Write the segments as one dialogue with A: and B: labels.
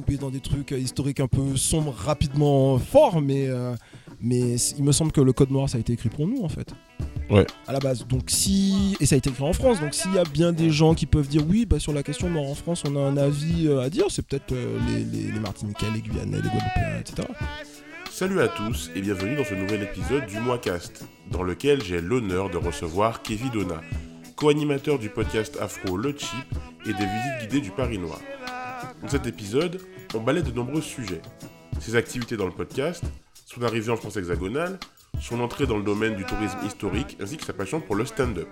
A: tomber dans des trucs historiques un peu sombres rapidement fort, mais, euh, mais il me semble que le code noir ça a été écrit pour nous en fait.
B: Ouais.
A: À la base. Donc si et ça a été écrit en France. Donc s'il y a bien des gens qui peuvent dire oui, bah sur la question mort en France, on a un avis euh, à dire, c'est peut-être euh, les, les, les Martiniquais, les Guyanais, les Guadeloupéens, etc.
B: Salut à tous et bienvenue dans ce nouvel épisode du Moicast, dans lequel j'ai l'honneur de recevoir Kevin Donna, co-animateur du podcast Afro Le Chip et des visites guidées du Paris Noir. Dans cet épisode, on balaie de nombreux sujets. Ses activités dans le podcast, son arrivée en France hexagonale, son entrée dans le domaine du tourisme historique ainsi que sa passion pour le stand-up.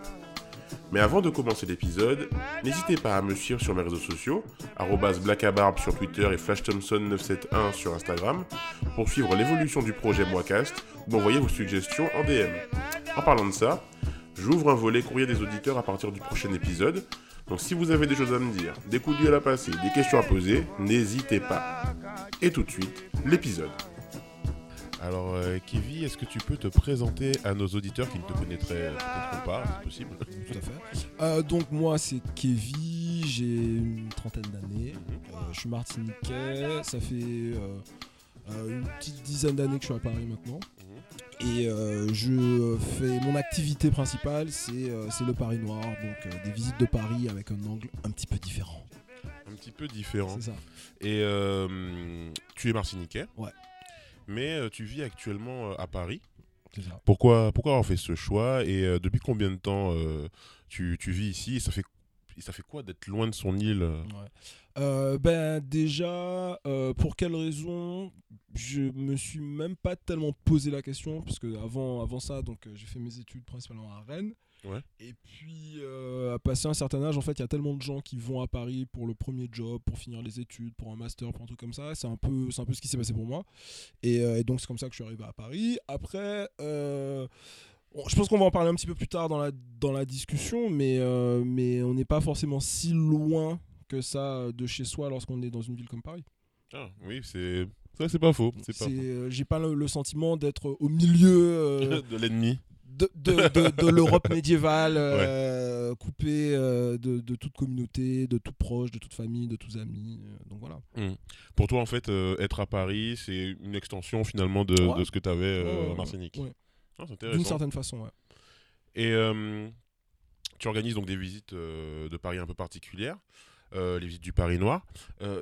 B: Mais avant de commencer l'épisode, n'hésitez pas à me suivre sur mes réseaux sociaux, arrobas blackabarbe sur Twitter et flashthompson971 sur Instagram, pour suivre l'évolution du projet Moicast ou m'envoyer vos suggestions en DM. En parlant de ça, j'ouvre un volet courrier des auditeurs à partir du prochain épisode. Donc si vous avez des choses à me dire, des coups de gueule à passer, des questions à poser, n'hésitez pas. Et tout de suite, l'épisode. Alors, euh, Kevin, est-ce que tu peux te présenter à nos auditeurs qui ne te connaîtraient peut-être pas, c'est possible
A: Tout à fait. Euh, donc moi c'est Kevin, j'ai une trentaine d'années, Euh, je suis martiniquais, ça fait euh, euh, une petite dizaine d'années que je suis à Paris maintenant. Et euh, je fais mon activité principale, c'est euh, le Paris Noir, donc euh, des visites de Paris avec un angle un petit peu différent.
B: Un petit peu différent.
A: C'est ça.
B: Et euh, tu es martiniquais
A: Ouais.
B: Mais tu vis actuellement à Paris.
A: C'est ça.
B: Pourquoi, pourquoi avoir fait ce choix? Et depuis combien de temps tu, tu vis ici? Et ça fait, ça fait quoi d'être loin de son île euh
A: Ouais. Euh, ben déjà, euh, pour quelle raison Je me suis même pas tellement posé la question parce que avant, avant ça, donc j'ai fait mes études principalement à Rennes.
B: Ouais.
A: Et puis euh, à passer un certain âge, en fait, il y a tellement de gens qui vont à Paris pour le premier job, pour finir les études, pour un master, pour un truc comme ça. C'est un peu, c'est un peu ce qui s'est passé pour moi. Et, euh, et donc c'est comme ça que je suis arrivé à Paris. Après. euh, Bon, je pense qu'on va en parler un petit peu plus tard dans la, dans la discussion, mais, euh, mais on n'est pas forcément si loin que ça de chez soi lorsqu'on est dans une ville comme Paris.
B: Ah, Oui, c'est ça, c'est pas faux.
A: Euh, J'ai pas le, le sentiment d'être au milieu euh,
B: de l'ennemi.
A: de, de, de- de l'Europe médiévale, euh, coupé euh, de, toute communauté, de tout proche, de toute famille, de tous amis. euh, donc voilà.
B: Pour toi, en fait, être à Paris, c'est une extension finalement de,
A: Ouais.
B: ce que tu avais en Martinique.
A: ouais.
B: Ah,
A: D'une certaine façon, ouais.
B: Et euh, tu organises donc des visites euh, de Paris un peu particulières, euh, les visites du Paris Noir.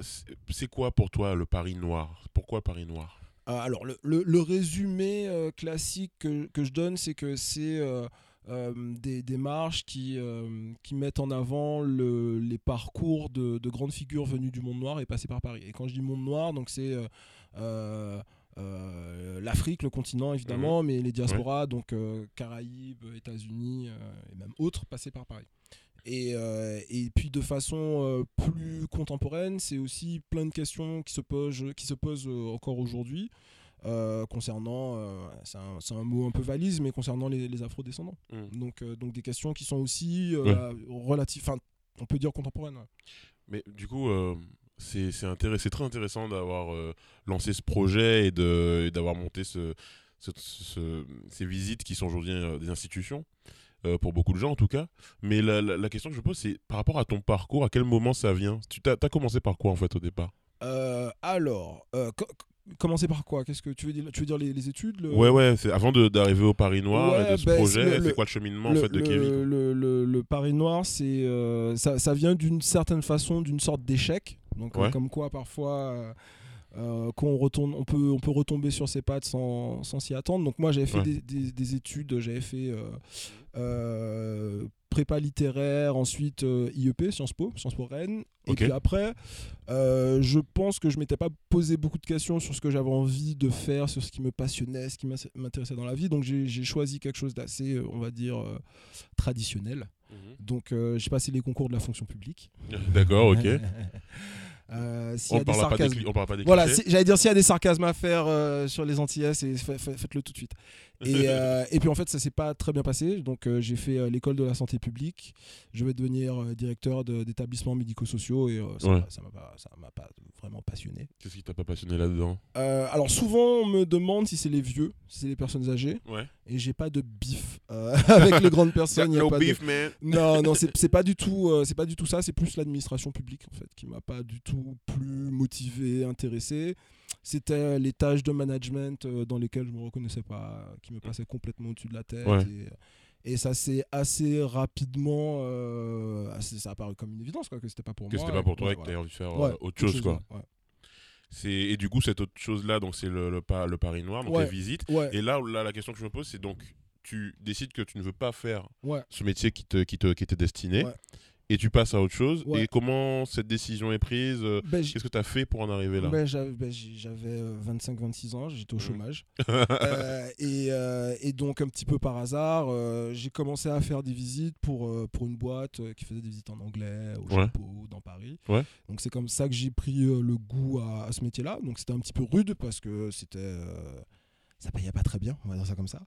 B: C'est- quoi pour toi le Paris Noir? Pourquoi Paris Noir?
A: Euh, alors, le, le- le résumé classique que, que je donne, c'est que c'est des démarches qui, qui mettent en avant le- les parcours de, de grandes figures venues du monde noir et passées par Paris. Et quand je dis monde noir, donc c'est l'Afrique, le continent évidemment, mais les diasporas, donc euh, Caraïbes, États-Unis euh, et même autres, passés par Paris. Et, euh, et puis de façon euh, plus contemporaine, c'est aussi plein de questions qui se posent, qui se posent euh, encore aujourd'hui euh, concernant, euh, c'est un, un mot un peu valise, mais concernant les, les afro-descendants.
B: Mm.
A: Donc, euh, donc des questions qui sont aussi euh, relatives, enfin on peut dire contemporaines. ouais.
B: Mais du coup, euh, c'est très intéressant d'avoir euh, lancé ce projet et d'avoir monté ce, ce- ce- ces visites qui sont aujourd'hui euh, des institutions, euh, pour beaucoup de gens en tout cas. Mais la, la- la question que je pose, c'est par rapport à ton parcours, à quel moment ça vient? Tu as, commencé par quoi en fait au départ?
A: Alors, co- co- commencer par quoi? Qu'est-ce que tu veux dire Tu veux dire les, les études le-
B: Ouais, ouais, avant d'arriver au Paris Noir
A: Ouais,
B: et de ce
A: ben,
B: projet,
A: c'est
B: quoi le cheminement en fait de
A: le-
B: Kevin
A: le, Paris Noir, c'est euh, ça, ça vient d'une certaine façon, d'une sorte d'échec. Donc, euh,
B: Ouais.
A: comme quoi, parfois, euh, euh, quand on, retourne, on, peut, on peut retomber sur ses pattes sans sans s'y attendre. Donc, moi, j'avais fait
B: Ouais.
A: des, des- des études, j'avais fait euh, euh, prépa littéraire, ensuite euh, IEP, Sciences Po, Sciences Po Rennes. Et puis après, euh, je pense que je m'étais pas posé beaucoup de questions sur ce que j'avais envie de faire, sur ce qui me passionnait, ce qui m'intéressait dans la vie. Donc j'ai j'ai choisi quelque chose d'assez, on va dire, euh, traditionnel. Donc euh, j'ai passé les concours de la fonction publique.
B: D'accord, ok.
A: Euh,
B: On
A: des
B: parle pas des on parle pas des
A: voilà, j'allais dire s'il y a des sarcasmes à faire euh, sur les Antillais, faites-le tout de suite. Et, euh, et puis en fait, ça s'est pas très bien passé. Donc euh, j'ai fait euh, l'école de la santé publique. Je vais devenir euh, directeur de- d'établissements médico-sociaux et euh, ça
B: Ouais.
A: m'a- ça m'a pas, vraiment passionné.
B: Qu'est-ce qui t'a pas passionné là-dedans?
A: Euh, alors souvent, on me demande si c'est les vieux, si c'est les personnes âgées,
B: Ouais.
A: et j'ai pas de bif euh, avec les grandes personnes. y a
B: no
A: pas de-
B: beef, man.
A: Non, non, c'est pas du tout, euh, c'est pas du tout ça. C'est plus l'administration publique en fait qui m'a pas du tout plus motivé, intéressé. C'était les tâches de management euh, dans lesquelles je me reconnaissais pas, qui me passaient complètement au-dessus de la tête.
B: Ouais.
A: Et, et ça s'est assez rapidement, euh, assez- ça a paru comme une évidence quoi, que c'était pas pour
B: Que
A: moi.
B: c'était pas pour toi et que t'avais envie de faire
A: Ouais,
B: euh, autre chose, quoi.
A: ouais.
B: C'est et du coup cette autre chose là, donc c'est le, le, pa- le Paris Noir, donc les visites. Et là, là, la question que je me pose, c'est donc tu décides que tu ne veux pas faire ce métier qui te qui te qui était destiné. Et tu passes à autre chose.
A: Ouais.
B: Et comment cette décision est prise euh,
A: Ben,
B: Qu'est-ce que tu as fait pour en arriver là?
A: Ben, j'avais ben, j'ai- j'avais 25-26 ans, j'étais au
B: Mhm.
A: chômage. Euh, et, euh, et donc un petit peu par hasard, euh, j'ai commencé à faire des visites pour, euh, pour une boîte euh, qui faisait des visites en anglais, au
B: Ouais.
A: chapeau, dans Paris.
B: Ouais.
A: Donc c'est comme ça que j'ai pris euh, le goût à, à ce métier-là. Donc c'était un petit peu rude parce que c'était... ça payait pas très bien, on va dire ça comme ça.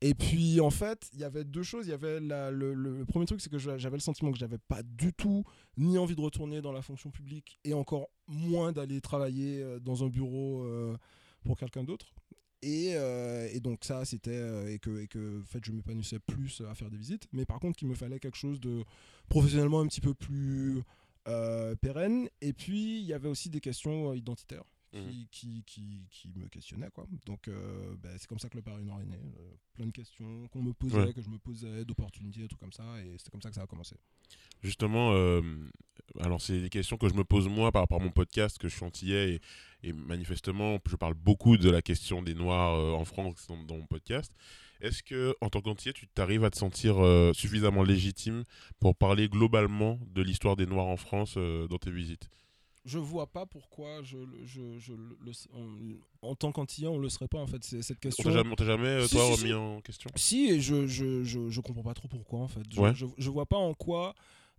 A: Et puis en fait, il y avait deux choses. Il y avait le, premier truc, c'est que j'avais le sentiment que j'avais pas du tout ni envie de retourner dans la fonction publique et encore moins d'aller travailler euh, dans un bureau euh, pour quelqu'un d'autre. Et, euh, donc ça, c'était et que, en fait, je m'épanouissais plus à faire des visites. Mais par contre, qu'il me fallait quelque chose de professionnellement un petit peu plus pérenne. Et puis, il y avait aussi des questions identitaires
B: Mhm.
A: qui, qui, qui, qui me questionnaient. Quoi. Donc, euh, ben, c'est comme ça que le Paris Noir est né. Euh, plein de questions qu'on me posait,
B: Ouais.
A: que je me posais, d'opportunités, tout comme ça. Et c'est comme ça que ça a commencé.
B: Justement, euh, alors c'est des questions que je me pose moi par rapport à mon podcast que je suis antillais et, et manifestement je parle beaucoup de la question des Noirs euh, en France dans, dans mon podcast. Est-ce que en tant qu'antillais tu t'arrives à te sentir euh, suffisamment légitime pour parler globalement de l'histoire des Noirs en France euh, dans tes visites?
A: Je vois pas pourquoi je, je, je le- on- en tant qu'antillais, on le serait pas en fait. C'est cette
B: On
A: question.
B: jamais, on t'a jamais
A: Si,
B: toi
A: si,
B: remis
A: si.
B: en question
A: Si, et je, je, je, je comprends pas trop pourquoi en fait. Je,
B: Ouais.
A: je, vois pas en quoi.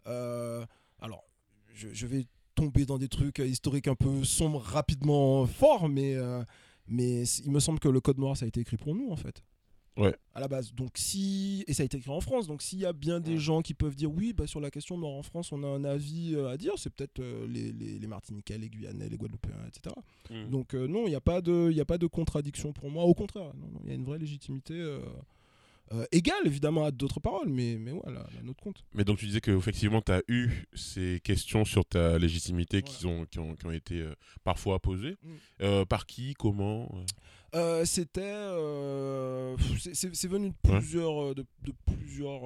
A: euh, alors, je, vais tomber dans des trucs historiques un peu sombres rapidement fort, mais, euh, mais il me semble que le code noir ça a été écrit pour nous en fait.
B: Ouais.
A: À la base. Donc si et ça a été écrit en France. Donc s'il y a bien des gens qui peuvent dire oui, bah, sur la question noir en France, on a un avis euh, à dire, c'est peut-être euh, les, les, les Martiniquais, les Guyanais, les Guadeloupéens, etc.
B: Mhm.
A: Donc euh, non, il n'y a, pas de- il y a pas de contradiction pour moi. Au contraire, il y a une vraie légitimité euh, euh, égale évidemment à d'autres paroles, mais, mais voilà, la nôtre compte.
B: Mais donc tu disais que effectivement tu as eu ces questions sur ta légitimité qui, ont, qui, ont, qui ont été euh, parfois posées.
A: Mm.
B: Euh, par qui Comment euh
A: C'était, c'est- venu de plusieurs, de, de plusieurs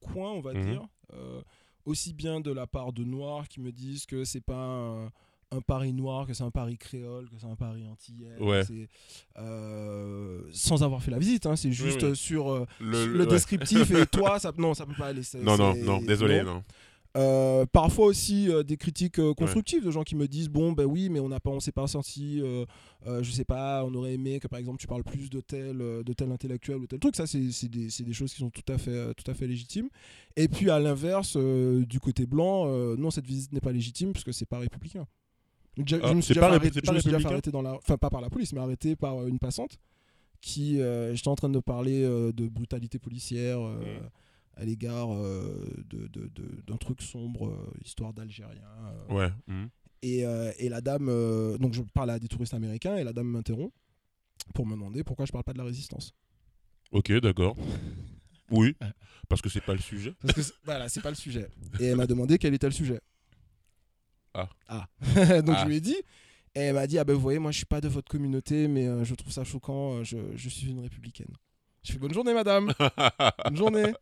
A: coins, on va
B: Mhm.
A: dire. Aussi bien de la part de Noirs qui me disent que c'est pas un, un Paris noir, que c'est un Paris créole, que c'est un Paris antillais.
B: Ouais.
A: euh, sans avoir fait la visite, hein, c'est juste
B: oui.
A: euh, sur euh,
B: Le,
A: le,
B: ouais.
A: descriptif et toi, ça, non, ça peut pas aller.
B: Non, non, non, désolé, non.
A: Euh, parfois aussi euh, des critiques euh, constructives de gens qui me disent bon ben oui mais on n'a pas on s'est pas senti euh, euh, je sais pas on aurait aimé que par exemple tu parles plus de tel euh, de tel intellectuel ou tel truc ça c'est des, des choses qui sont tout à fait euh, tout à fait légitimes et puis à l'inverse euh, du côté blanc euh, non cette visite n'est pas légitime puisque c'est pas républicain Déjà-
B: Ah,
A: je me suis déjà
B: c'est
A: je me suis déjà fait arrêter dans la enfin pas par la police mais arrêté par euh, une passante qui euh, j'étais en train de parler euh, de brutalité policière euh,
B: Mm.
A: à l'égard euh, de- de- de- d'un truc sombre, histoire d'Algériens. euh.
B: Ouais. mhm.
A: Et, et la dame, donc je parle à des touristes américains, et la dame m'interrompt pour me demander pourquoi je parle pas de la résistance.
B: Ok, d'accord. Oui, parce que c'est pas le sujet.
A: Parce que voilà, c'est pas le sujet. Et elle m'a demandé quel était le sujet.
B: Ah.
A: Ah. donc
B: Ah.
A: je lui ai dit. Et elle m'a dit, ah ben vous voyez, moi je suis pas de votre communauté, mais euh, je trouve ça choquant, euh, je, je suis une républicaine. Je fais bonne journée madame, bonne journée.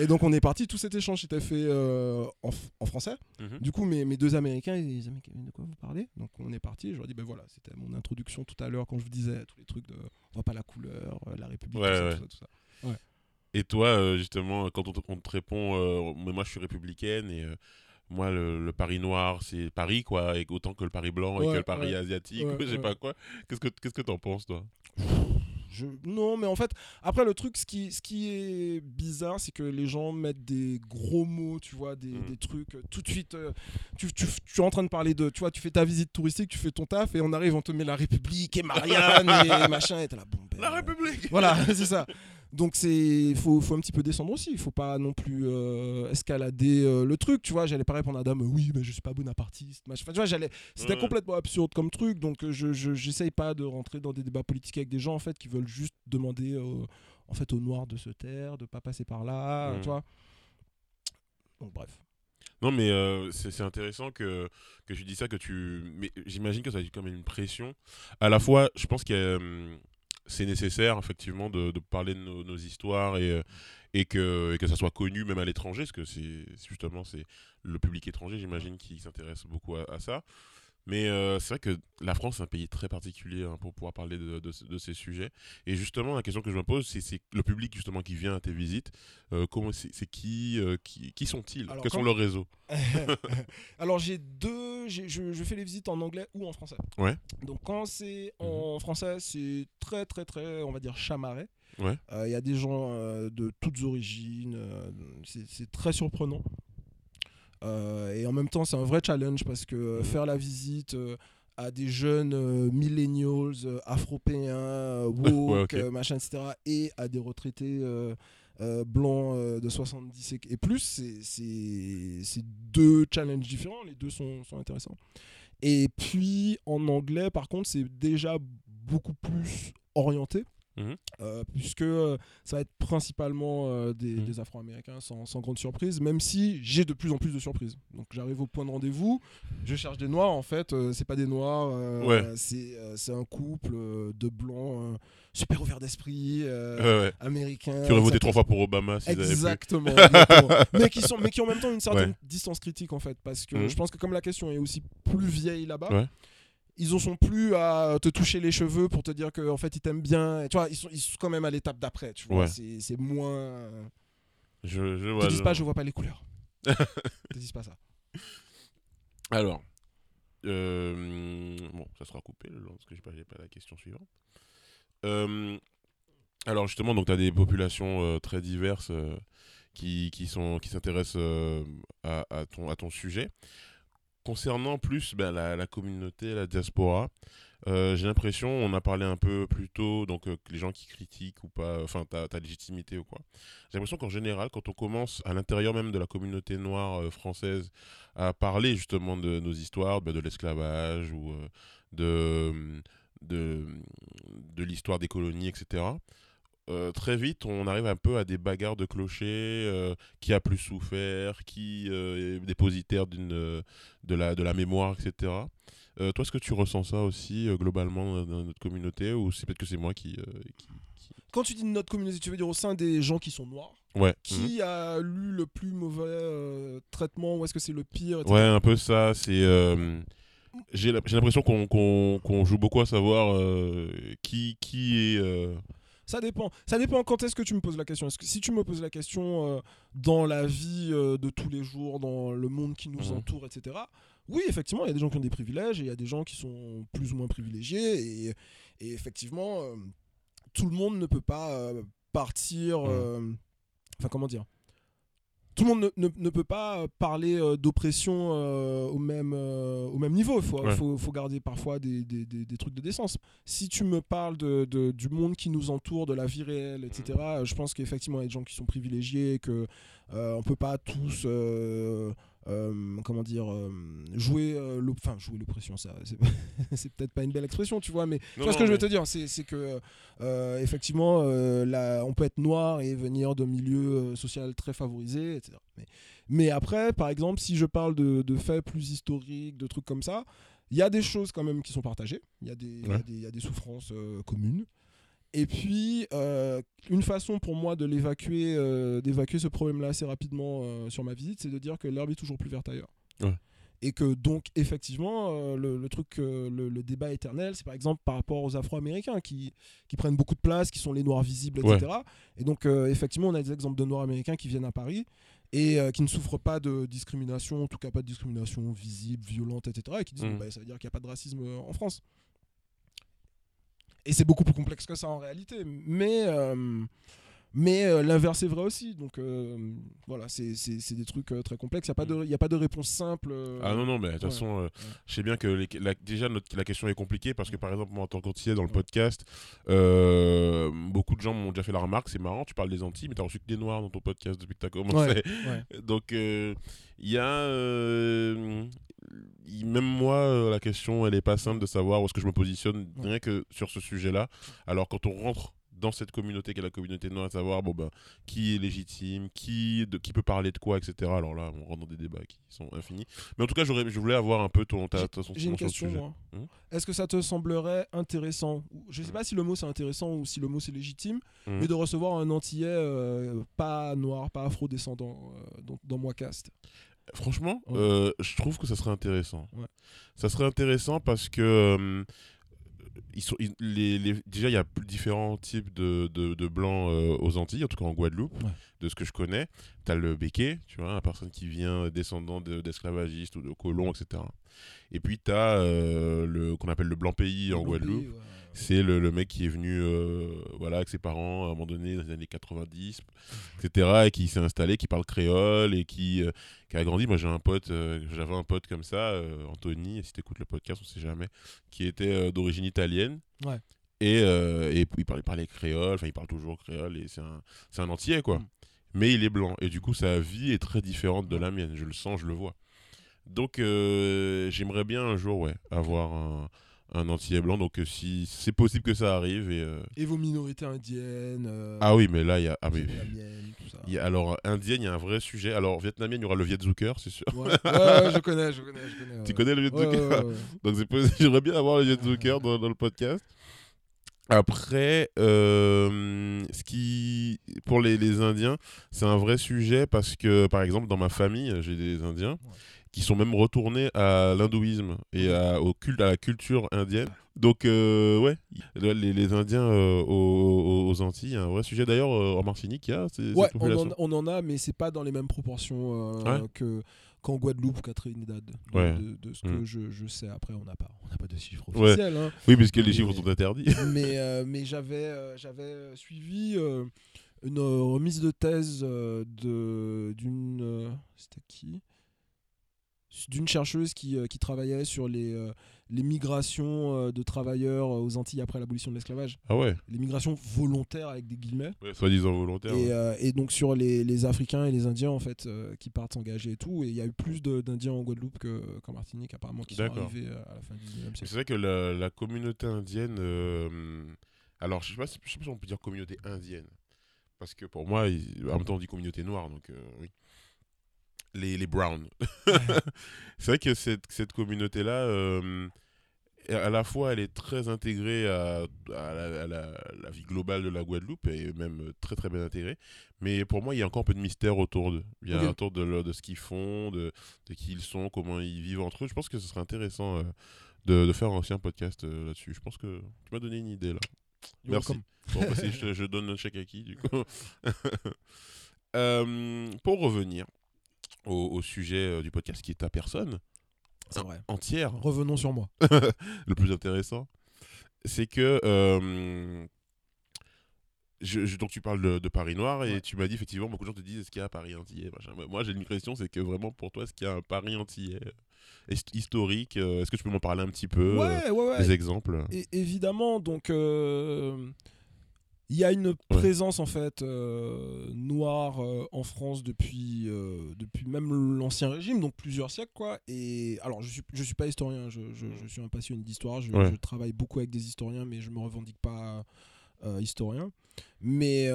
A: Et donc on est parti, tout cet échange était fait euh, en, en français.
B: Mhm.
A: Du coup, mes, mes deux Américains, ils disaient Mais de quoi vous parlez? Donc, on est parti. Je leur ai dit Ben voilà, c'était mon introduction tout à l'heure quand je vous disais tous les trucs de on voit pas la couleur, euh, la République,
B: Ouais,
A: tout, ça, tout ça, tout ça.
B: Et toi, euh, justement, quand on te, on te répond, euh, mais moi je suis républicaine et euh, moi le, le Paris noir c'est Paris quoi, et autant que le Paris blanc et que le Paris
A: ouais.
B: asiatique,
A: Ouais,
B: ou je sais pas quoi. Qu'est-ce que qu'est-ce que t'en penses toi?
A: Je- Non, mais en fait, après le truc, ce qui, ce qui est bizarre, c'est que les gens mettent des gros mots, tu vois, des,
B: Mm.
A: des trucs euh, tout de suite. euh, tu, tu, tu es en train de parler de, tu vois, tu fais ta visite touristique, tu fais ton taf, et on arrive, on te met la République et Marianne et machin, et t'es là, bon, ben
B: La République
A: Voilà, c'est ça. Donc c'est faut, faut un petit peu descendre aussi, il faut pas non plus euh, escalader euh, le truc, tu vois, j'allais pas répondre à dame oui, mais je suis pas bonapartiste. Enfin, tu vois, j'allais c'était
B: Ouais.
A: complètement absurde comme truc donc euh, je je- j'essaye pas de rentrer dans des débats politiques avec des gens en fait qui veulent juste demander euh, en fait aux noirs de se taire, de pas passer par là,
B: Mhm.
A: tu vois. Donc bref.
B: Non, mais euh, c'est intéressant que, que tu dis ça, que tu. Mais j'imagine que ça a eu quand même une pression. À la fois, je pense que euh, c'est nécessaire, effectivement, de, de parler de nos, nos histoires et, euh, et, que, et que ça soit connu, même à l'étranger, parce que c'est justement c'est le public étranger, j'imagine, qui s'intéresse beaucoup à, à ça. Mais euh, c'est vrai que la France, c'est un pays très particulier hein, pour pouvoir parler de, de- de ces sujets. Et justement, la question que je me pose, c'est le public justement qui vient à tes visites. euh, comment c'est qui, euh, qui, qui sont-ils? Quels sont leurs réseaux?
A: Alors j'ai deux, je, je fais les visites en anglais ou en français.
B: Ouais.
A: Donc quand c'est en français, c'est très très très, on va dire chamarré.
B: Ouais.
A: Euh, Il y a des gens euh, de toutes origines, euh, c'est très surprenant. Et en même temps, c'est un vrai challenge parce que
B: Mhm.
A: faire la visite à des jeunes millennials, afropéens, woke,
B: ok.
A: machin, etc., et à des retraités euh, blancs euh, de 70 et, plus, c'est deux challenges différents, les deux sont, sont intéressants. Et puis en anglais, par contre, c'est déjà beaucoup plus orienté.
B: Mhm.
A: euh, puisque euh, ça va être principalement euh, des,
B: Mhm.
A: des Afro-Américains sans, sans grande surprise, même si j'ai de plus en plus de surprises. Donc j'arrive au point de rendez-vous, je cherche des noirs, en fait, c'est pas des noirs,
B: Ouais.
A: c'est un couple de blancs super ouverts d'esprit,
B: Ouais, ouais.
A: américains.
B: Qui auraient voté trois fois pour Obama pu.
A: Exactement, exactement. mais, qui sont, mais qui ont en même temps une certaine distance critique en fait, parce que
B: Mhm.
A: je pense que comme la question est aussi plus vieille là-bas. Ils en sont plus à te toucher les cheveux pour te dire qu'en fait ils t'aiment bien. Et tu vois, ils sont, ils sont quand même à l'étape d'après, tu vois.
B: Ouais.
A: C'est moins.
B: Je, je vois.
A: te
B: le-
A: pas je vois pas les couleurs. Te disent pas ça.
B: Alors, euh, bon, ça sera coupé le long, parce que j'ai pas, pas la question suivante. Euh, alors justement, donc tu as des populations euh, très diverses qui, qui sont qui s'intéressent à, à ton à ton sujet. Concernant plus ben, la, communauté, la diaspora, euh, j'ai l'impression, on a parlé un peu plus tôt, donc euh, les gens qui critiquent ou pas, enfin ta, légitimité ou quoi. J'ai l'impression qu'en général, quand on commence à l'intérieur même de la communauté noire euh, française à parler justement de nos histoires, ben, de l'esclavage ou de, de, de l'histoire des colonies, etc. euh, très vite, on arrive un peu à des bagarres de clochers, euh, qui a plus souffert, qui euh, est dépositaire d'une, de, la, de la mémoire, etc. Toi, est-ce que tu ressens ça aussi globalement dans notre communauté ou c'est peut-être que c'est moi qui, qui-
A: Quand tu dis notre communauté, tu veux dire au sein des gens qui sont noirs?
B: Ouais.
A: Qui a lu le plus mauvais traitement Ou est-ce que c'est le pire
B: Mhm.
A: etc.
B: Ouais, un peu ça. C'est. j'ai l'impression qu'on qu'on- qu'on joue beaucoup à savoir euh, qui, qui est. euh,
A: Ça dépend. Ça dépend quand est-ce que tu me poses la question. Est-ce que si tu me poses la question euh, dans la vie euh, de tous les jours, dans le monde qui nous
B: Mhm.
A: entoure, etc. Oui, effectivement, il y a des gens qui ont des privilèges et il y a des gens qui sont plus ou moins privilégiés. Et, et effectivement, euh, tout le monde ne peut pas partir.
B: Mhm.
A: Enfin, comment dire tout le monde ne, ne- ne peut pas parler euh, d'oppression euh, au, même, euh, au même niveau. Il faut,
B: Ouais.
A: faut, faut garder parfois des, des- des- des trucs de décence. Si tu me parles de, de- du monde qui nous entoure, de la vie réelle, etc., euh, je pense qu'effectivement, il y a des gens qui sont privilégiés, et que euh, on peut pas tous, euh, comment dire, euh, jouer, euh, enfin, jouer l'oppression, ça, c'est c'est peut-être pas une belle expression, tu vois, mais tu vois ce que je veux te dire, c'est c'est que euh, effectivement, là, on peut être noir et venir de milieux euh, sociaux très favorisés, etc. Mais, mais après, par exemple, si je parle de, de faits plus historiques, de trucs comme ça, il y a des choses quand même qui sont partagées. Il y, a des- il y a
B: Ouais.
A: il y a des souffrances euh, communes. Et puis, euh, une façon pour moi de l'évacuer, euh, d'évacuer ce problème-là assez rapidement euh, sur ma visite, c'est de dire que l'herbe est toujours plus verte ailleurs.
B: Ouais.
A: Et que donc, effectivement, le, le truc, le, le débat éternel, c'est par exemple par rapport aux Afro-Américains qui, qui prennent beaucoup de place, qui sont les Noirs visibles, etc. Et donc, effectivement, on a des exemples de Noirs américains qui viennent à Paris et euh, qui ne souffrent pas de discrimination, en tout cas pas de discrimination visible, violente, etc. Et qui disent, bah, ça veut dire qu'il n'y a pas de racisme en France. Et c'est beaucoup plus complexe que ça en réalité. Mais, euh, Mais euh, l'inverse est vrai aussi. Donc euh, voilà, c'est des trucs euh, très complexes. Il n'y a, pas de- y a pas de réponse simple.
B: Ah non, non, mais de toute
A: ouais,
B: façon, je sais bien que les- la- déjà notre- la question est compliquée parce que par exemple, moi en tant qu'antillais dans le podcast, beaucoup de gens m'ont déjà fait la remarque c'est marrant, tu parles des Antilles, mais tu reçu que des Noirs dans ton podcast depuis que tu as commencé. Donc il y a. même moi, la question elle est pas simple de savoir où est-ce que je me positionne rien que sur ce sujet-là. Alors quand on rentre dans cette communauté qui est la communauté noire, à savoir bon, ben, qui est légitime, qui, de, qui peut parler de quoi, etc. Alors là, on rentre dans des débats qui sont infinis. Mais en tout cas, j'aurais- je voulais avoir un peu ton, ta, ta-
A: J'ai une question, moi.
B: Hmm
A: Est-ce que ça te semblerait intéressant Je sais pas si le mot c'est intéressant ou si le mot c'est légitime,
B: Mhm.
A: mais de recevoir un Antillais euh, pas noir, pas afro-descendant euh, dans, dans Moicast.
B: Franchement,
A: Ouais.
B: euh, je trouve que ça serait intéressant.
A: Ouais.
B: Ça serait intéressant parce que euh, ils sont, ils- les, les- déjà il y a différents types de, de, de blancs euh, aux Antilles, en tout cas en Guadeloupe,
A: Ouais.
B: de ce que je connais. Tu as le béquet, tu vois, la personne qui vient euh, descendant de- d'esclavagistes ou de colons, etc. Et puis tu as le qu'on appelle le blanc pays en
A: Le
B: Guadeloupe.
A: pays, ouais.
B: C'est le, le mec qui est venu euh, voilà, avec ses parents à un moment donné dans les années 90, etc. Et qui s'est installé, qui parle créole et qui, euh, qui a grandi. Moi, j'ai un pote, euh, j'avais un pote comme ça, Anthony, si tu écoutes le podcast, on sait jamais, qui était d'origine italienne.
A: Ouais.
B: Et, et il parlait, parlait créole, enfin, il parle toujours créole, et c'est un, un entier, quoi.
A: Mm.
B: Mais il est blanc. Et du coup, sa vie est très différente de la mienne. Je le sens, je le vois. Donc, j'aimerais bien un jour, ouais, avoir un, un entier blanc. Donc, euh, si c'est possible que ça arrive. Et, euh,
A: Et vos minorités indiennes. euh,
B: Ah oui, mais là, il y a. Ah, mais-
A: vietnamiennes, tout ça.
B: il y a- alors, indienne, il y a un vrai sujet. Alors, vietnamien, il y aura le Viet Zucker, c'est sûr.
A: Ouais, ouais, ouais, je connais, je connais, je connais.
B: Tu connais le Viet Zucker. Donc, possible. j'aimerais bien avoir le Viet Zucker dans, dans le podcast. Après, euh, ce qui, pour les, les Indiens, c'est un vrai sujet parce que, par exemple, dans ma famille, j'ai des Indiens. Qui sont même retournés à l'hindouisme et à, au culte, à la culture indienne. Donc, euh, ouais, les, les Indiens euh, aux, Antilles, un vrai sujet. D'ailleurs, euh, en Martinique, il y a ces- cette
A: Ouais, on en, on en a, mais c'est pas dans les mêmes proportions euh,
B: Ouais.
A: que qu'en Guadeloupe ou qu'à Trinidad. De,
B: Ouais.
A: de, de ce que
B: Mm.
A: je, je sais. Après, on n'a pas, on pas de chiffres officiels. hein.
B: Oui, puisque les
A: Mais-
B: chiffres sont interdits.
A: mais mais j'avais j'avais suivi une remise de thèse de d'une c'était qui? D'une chercheuse qui, euh, qui travaillait sur les, euh, les migrations euh, de travailleurs aux Antilles après l'abolition de l'esclavage,
B: Ah ouais,
A: les migrations volontaires avec des guillemets.
B: ouais soi-disant volontaire.
A: Et,
B: ouais.
A: euh, et donc sur les, les Africains et les Indiens en fait euh, qui partent s'engager et tout, et il y a eu plus d'Indiens en Guadeloupe que- qu'en Martinique apparemment qui sont arrivés à la fin du 19e
B: C'est
A: siècle.
B: vrai que la, la communauté indienne. euh, alors, je sais, pas, si- je sais pas si on peut dire communauté indienne. Parce que pour moi, il- en même temps, on dit communauté noire, donc oui. Les, les Browns. c'est vrai que cette, cette communauté-là, euh, à la fois, elle est très intégrée à, à la, à la- la vie globale de la Guadeloupe, et même très très bien intégrée. Mais pour moi, il y a encore un peu de mystère autour d'eux. Il y a autour de, leur- de ce qu'ils font, de, de qui ils sont, comment ils vivent entre eux. Je pense que ce serait intéressant euh, de, de faire aussi un podcast euh, là-dessus. Je pense que tu m'as donné une idée là.
A: You're
B: Merci. Bon, bah, je, je donne un chèque à qui du coup Euh, Pour revenir au, au sujet euh, du podcast qui est ta personne
A: C'est vrai.
B: entière,
A: Revenons sur moi.
B: le plus intéressant, c'est que euh, je, je- donc tu parles de, de Paris Noir et
A: Ouais.
B: tu m'as dit effectivement beaucoup de gens te disent est-ce qu'il y a un Paris antillais machin. Moi j'ai une question c'est que vraiment pour toi est-ce qu'il y a un Paris antillais euh, hist- historique Est-ce que tu peux m'en parler un petit peu
A: Ouais, ouais, ouais.
B: Des exemples?
A: Et évidemment, donc euh, il y a une présence en fait euh, noire euh, en France depuis euh, depuis même l'ancien régime, donc plusieurs siècles quoi. Et alors je suis je suis pas historien, je, je- je suis un passionné d'histoire, je,
B: Ouais.
A: je travaille beaucoup avec des historiens, mais je me revendique pas historien. Mais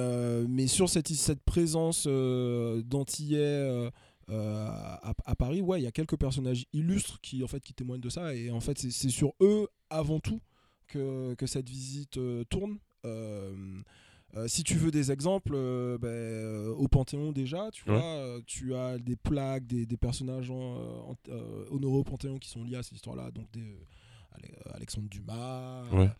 A: mais sur cette cette présence d'antillais euh, à, à Paris, ouais, il y a quelques personnages illustres qui en fait qui témoignent de ça et en fait c'est c'est sur eux avant tout que, que cette visite euh, tourne. Euh, euh, si tu veux des exemples, euh, ben, euh, au Panthéon déjà, tu
B: Ouais.
A: vois, tu as des plaques, des, des personnages en- en- honorés au Panthéon qui sont liés à cette histoire-là, donc des, Ale- Alexandre Dumas,
B: Ouais.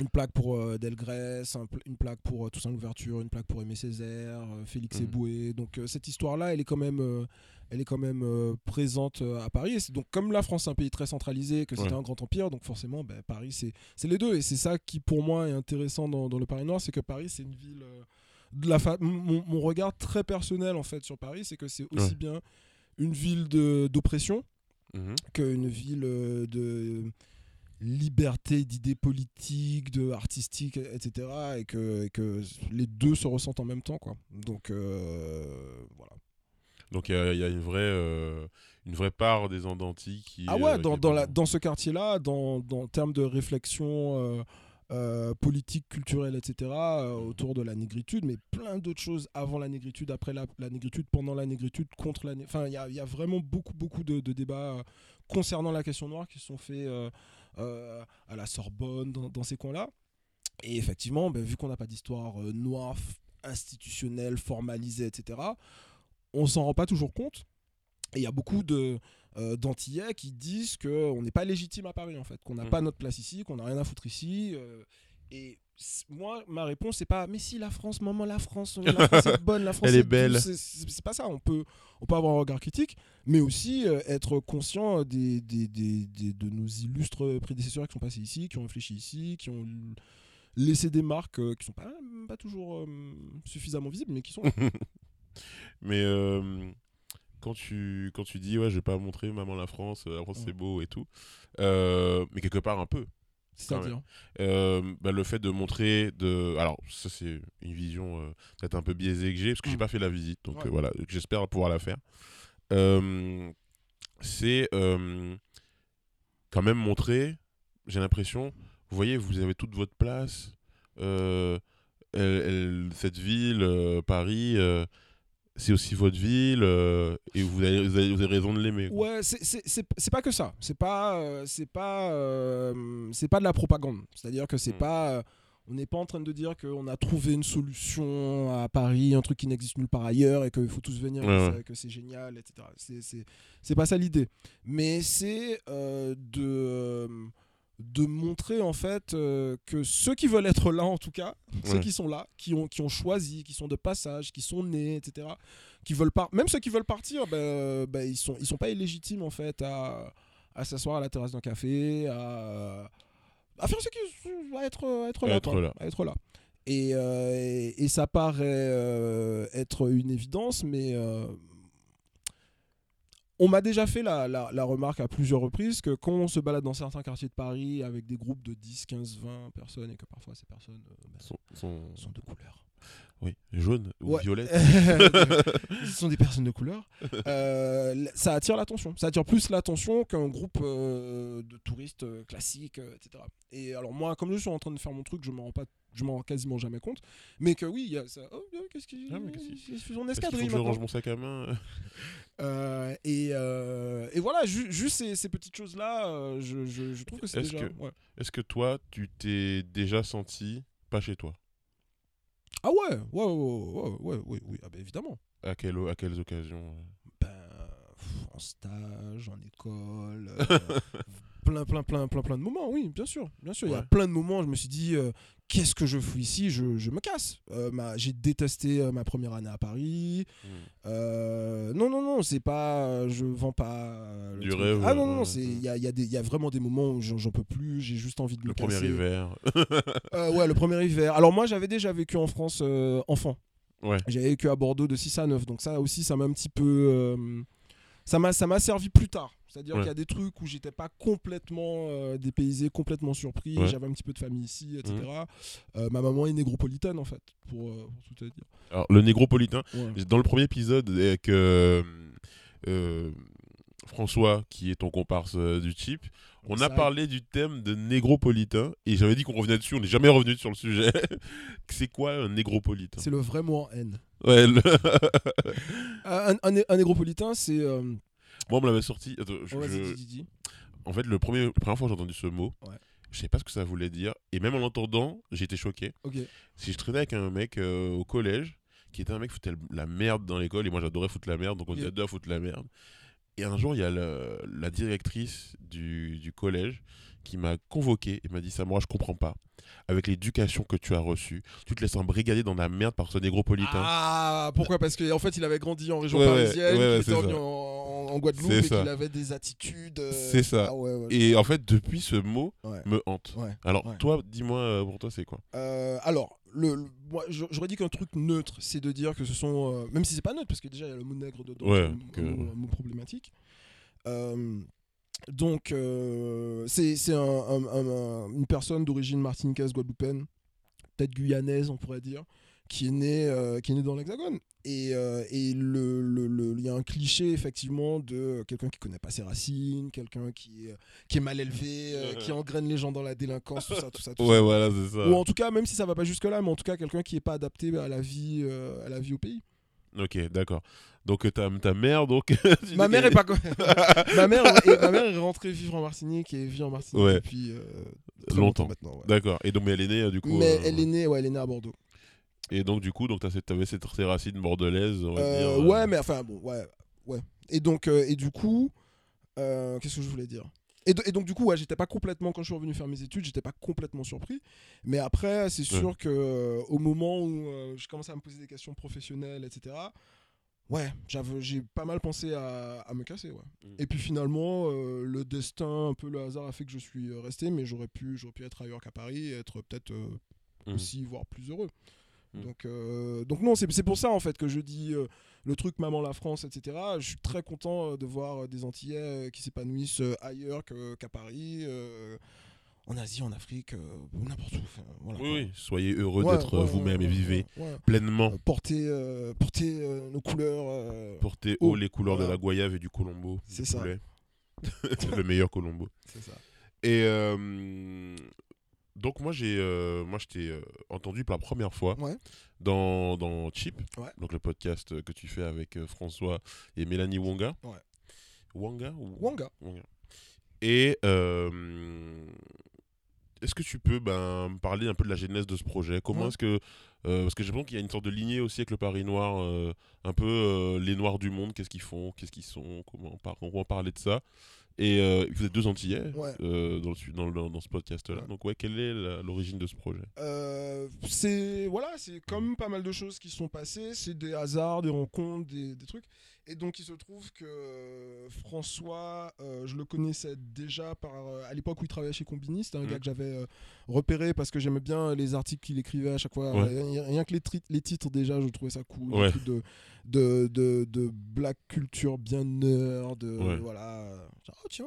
A: Une plaque pour Delgrès, un une plaque pour Toussaint Louverture, une plaque pour Aimé Césaire, Félix
B: Mhm.
A: Eboué. Donc cette histoire-là, elle est quand même, elle est quand même euh, présente euh, à Paris. Et donc comme la France est un pays très centralisé, que c'était
B: Ouais.
A: un grand empire, donc forcément, ben, Paris c'est les deux. Et c'est ça qui pour moi est intéressant dans, dans le Paris Noir, c'est que Paris c'est une ville. euh, de la fa- mon, mon regard très personnel en fait sur Paris, c'est que c'est aussi
B: Ouais.
A: bien une ville d'oppression
B: Mhm.
A: qu'une ville de liberté d'idées politiques, de artistiques, etc. Et que, et que les deux se ressentent en même temps. Quoi. Donc euh, voilà.
B: Donc il y, a- il y a une vraie, euh, une vraie part des Andantis qui.
A: Ah
B: euh,
A: ouais, dans, dans, la, dans ce quartier-là, dans, dans termes de réflexion euh, euh, politique, culturelle, etc., autour de la négritude, mais plein d'autres choses avant la négritude, après la, la négritude, pendant la négritude, contre la négritude. Enfin, il y a, y a vraiment beaucoup, beaucoup de, de débats concernant la question noire qui sont faits à la Sorbonne, dans, dans ces coins-là. Et effectivement, ben, vu qu'on n'a pas d'histoire noire, institutionnelle, formalisée, etc., on s'en rend pas toujours compte. Et il y a beaucoup de euh, d'Antillais qui disent qu'on n'est pas légitime à Paris, en fait, qu'on n'a
B: Mhm.
A: pas notre place ici, qu'on n'a rien à foutre ici. euh, et moi, ma réponse, c'est pas mais si la France, maman, la France, la France est bonne, la France
B: Elle est
A: douce.
B: belle.
A: C'est- pas ça. On peut, on peut avoir un regard critique, mais aussi euh, être conscient des, des, des- des- de nos illustres prédécesseurs qui sont passés ici, qui ont réfléchi ici, qui ont laissé des marques euh, qui sont pas, pas toujours euh, suffisamment visibles, mais qui sont.
B: Mais euh, quand, tu, quand tu dis, ouais, je vais pas montrer maman la France, euh, la France
A: Ouais.
B: c'est beau et tout, euh, mais quelque part un peu.
A: C'est-à-dire?
B: Euh, bah, le fait de montrer de alors ça c'est une vision euh, peut-être un peu biaisée que j'ai parce que j'ai
A: Mm.
B: pas fait la visite donc
A: Ouais.
B: euh, voilà j'espère pouvoir la faire Euh, c'est euh, quand même montrer j'ai l'impression vous voyez vous avez toute votre place euh, elle- elle- cette ville euh, Paris euh, c'est aussi votre ville euh, et vous avez, vous avez- vous avez raison de l'aimer.
A: Ouais, c'est- pas que ça. C'est pas, euh, c'est pas, euh, c'est pas de la propagande. C'est-à-dire que c'est
B: Mm.
A: pas, on n'est pas en train de dire qu'on a trouvé une solution à Paris, un truc qui n'existe nulle part ailleurs et qu'il faut tous venir,
B: Ouais,
A: et
B: ouais.
A: que c'est génial, etc. C'est- pas ça l'idée. Mais c'est de de montrer en fait euh, que ceux qui veulent être là en tout cas, ceux qui sont là, qui ont, qui ont choisi, qui sont de passage, qui sont nés, etc., qui veulent pas, même ceux qui veulent partir, ben, ils sont ils sont pas illégitimes en fait à, à s'asseoir à la terrasse d'un café, à, à faire ce qu'ils à être à être là,
B: être
A: quoi,
B: là.
A: à être là. Et, euh, et, et ça paraît euh, être une évidence, mais on m'a déjà fait la, la- la remarque à plusieurs reprises que quand on se balade dans certains quartiers de Paris avec des groupes de 10, 15, 20 personnes et que parfois ces personnes euh,
B: Sont- sont-
A: sont de couleur.
B: Oui jaune ou
A: Ouais.
B: violette
A: Ce sont des personnes de couleur. Euh, ça attire l'attention. Ça attire plus l'attention qu'un groupe euh, de touristes euh, classiques, etc. Et alors moi, comme je suis en train de faire mon truc, je m'en rends pas, je m'en rends quasiment jamais compte. Mais que oui, il y a ça. Oh, euh, qu'est-ce qui,
B: Ah,
A: je suis en escadrille
B: je range mon sac à main
A: et, et voilà, ju- juste ces, ces petites choses-là, euh, je, je- je trouve que c'est
B: Est-ce
A: déjà.
B: que-
A: ouais.
B: Est-ce que toi, tu t'es déjà senti pas chez toi?
A: Ah ouais, ouais, ouais, ouais, ouais, ouais, oui, ah bah évidemment.
B: à, quelle, à quelles occasions
A: Ben, pff, en stage, en école, euh, plein, plein, plein, plein, plein de moments, oui, bien sûr, bien sûr. Il y a
B: Ouais.
A: plein de moments, où je me suis dit, euh, qu'est-ce que je fous ici je, je me casse. Euh, ma- J'ai détesté euh, ma première année à Paris. Euh, non, non, non, c'est pas, je vends pas euh, le
B: Du
A: truc.
B: rêve,
A: Ah non, non,
B: ouais,
A: il y a, y a y a vraiment des moments où j'en peux plus. J'ai juste envie de me
B: Le premier
A: casser.
B: hiver.
A: Euh, ouais, le premier hiver. Alors moi, j'avais déjà vécu en France euh, enfant.
B: Ouais.
A: J'avais vécu à Bordeaux de 6 à 9. Donc ça aussi, ça m'a un petit peu... euh, ça m'a ça m'a servi plus tard. C'est-à-dire
B: Ouais.
A: qu'il y a des trucs où j'étais pas complètement euh, dépaysé, complètement surpris.
B: Ouais.
A: J'avais un petit peu de famille ici, etc.
B: Mhm.
A: Euh, ma maman est négropolitaine, en fait, pour, euh, pour tout te dire.
B: Alors, le négropolitain,
A: Ouais.
B: dans le premier épisode, avec François, qui est ton comparse du type, on a parlé du thème de négropolitain, et j'avais dit qu'on revenait dessus, on n'est jamais revenu sur le sujet. c'est quoi un négropolitain?
A: C'est le vrai mot en haine.
B: Ouais, le-
A: un, un, né- un négropolitain, c'est...
B: Moi, on me l'avait sorti. Attends, je-
A: ouais, vas-y,
B: je-
A: dis, dis, dis.
B: En fait, le premier, la première fois que j'ai entendu ce mot,
A: Ouais.
B: je savais pas ce que ça voulait dire. Et même en l'entendant, été choqué. Si je traînais avec un mec euh, au collège, qui était un mec qui foutait la merde dans l'école, et moi j'adorais foutre la merde, donc on était deux à foutre la merde. Et un jour, il y a le- la directrice du, du collège qui m'a convoqué et m'a dit Samora, je comprends pas. Avec l'éducation que tu as reçue, tu te laisses embrigader dans la merde par ce négropolitain.
A: Ah, pourquoi? Parce qu'en fait, il avait grandi en région
B: Ouais,
A: parisienne,
B: ouais, ouais,
A: qu'il
B: c'est
A: était revenu en, en Guadeloupe et qu'il avait des attitudes. euh,
B: C'est ça.
A: ah
B: Et en fait, depuis, ce mot me hante. Alors, toi, dis-moi, euh, pour toi, c'est quoi?
A: Euh, alors, le, le- moi, j'a- j'aurais dit qu'un truc neutre, c'est de dire que ce sont. euh, même si c'est pas neutre, parce que déjà, il y a le mot nègre dedans,
B: que-
A: mot, mot problématique. Euh, donc, euh, c'est c'est un- un- un- un- une personne d'origine martiniquaise, guadeloupéenne, peut-être guyanaise, on pourrait dire, qui est née, euh, qui est née dans l'Hexagone. Et euh, et le- le- le- il y a un cliché, effectivement, de quelqu'un qui connaît pas ses racines, quelqu'un qui, est- qui est mal élevé, euh, qui engraine les gens dans la délinquance, tout ça, tout ça. Tout ça.
B: Ouais, voilà, c'est ça.
A: Ou en tout cas, même si ça va pas jusque là, mais en tout cas quelqu'un qui est pas adapté à la vie, euh, à la vie au pays.
B: Ok, d'accord. Donc, euh, ta, ta mère, donc.
A: ma mère est pas ma mère est, ma mère est rentrée vivre en Martinique et vit en Martinique
B: Ouais.
A: depuis euh,
B: Longtemps.
A: maintenant. ouais.
B: D'accord. Et donc, mais elle est née, euh, du coup.
A: Mais
B: euh,
A: elle est née, ouais, elle est née à Bordeaux.
B: Et donc, du coup, donc, t'as cette- t'avais cette, ces racines bordelaises, on va
A: Euh,
B: dire.
A: ouais, mais enfin bon, ouais, ouais. Et donc, et du coup, qu'est-ce que je voulais dire? Et, do- et donc du coup, ouais, j'étais pas complètement quand je suis revenu faire mes études, j'étais pas complètement surpris. Mais après, c'est sûr que euh, au moment où euh, je commençais à me poser des questions professionnelles, etc. Ouais, j'ai pas mal pensé à, à me casser, ouais.
B: Mm.
A: Et puis finalement, euh, le destin, un peu le hasard a fait que je suis resté, mais j'aurais pu, pu être ailleurs qu'à Paris et être peut-être
B: Mhm.
A: aussi, voire plus heureux.
B: Mhm.
A: Donc, donc non, c'est c'est pour ça en fait que je dis le truc Maman la France, etc. Je suis très content euh, de voir euh, des Antillais euh, qui s'épanouissent ailleurs qu'à Paris, en Asie, en Afrique, euh, n'importe où. enfin, voilà,
B: Oui, oui. Soyez heureux
A: Ouais,
B: d'être
A: ouais,
B: vous-même
A: ouais,
B: et vivez pleinement.
A: Euh, euh, nos couleurs.
B: Portez haut les couleurs de la goyave et du colombo.
A: C'est ça.
B: le meilleur colombo.
A: c'est ça.
B: Et donc moi j'ai euh, moi je t'ai euh, entendu pour la première fois
A: Ouais.
B: dans, dans Chip,
A: Ouais.
B: donc le podcast que tu fais avec euh, François et Mélanie Wonga.
A: Ouais.
B: Ou
A: Wanga.
B: Wanga. Et est-ce que tu peux ben, me parler un peu de la genèse de ce projet? Comment est-ce que parce que j'ai l'impression qu'il y a une sorte de lignée aussi avec le Paris Noir, un peu les Noirs du monde, qu'est-ce qu'ils font, qu'est-ce qu'ils sont, comment on, par- on va parler de ça? Et euh, vous êtes deux Antillais
A: Ouais.
B: euh, dans, le dans, le- dans ce podcast-là.
A: Ouais.
B: Donc ouais, quelle est l'origine de ce projet?
A: Euh, c'est voilà, c'est comme pas mal de choses qui sont passées, c'est des hasards, des rencontres, des, des trucs. Et donc il se trouve que euh, François, euh, je le connaissais déjà par euh, à l'époque où il travaillait chez Combini, c'était un gars que j'avais euh, repéré parce que j'aimais bien les articles qu'il écrivait à chaque fois.
B: Ouais.
A: Rien, que les, titres déjà, je trouvais ça cool.
B: Ouais.
A: De, de, de, de black culture bien nerd,
B: Ouais.
A: voilà. Oh tiens.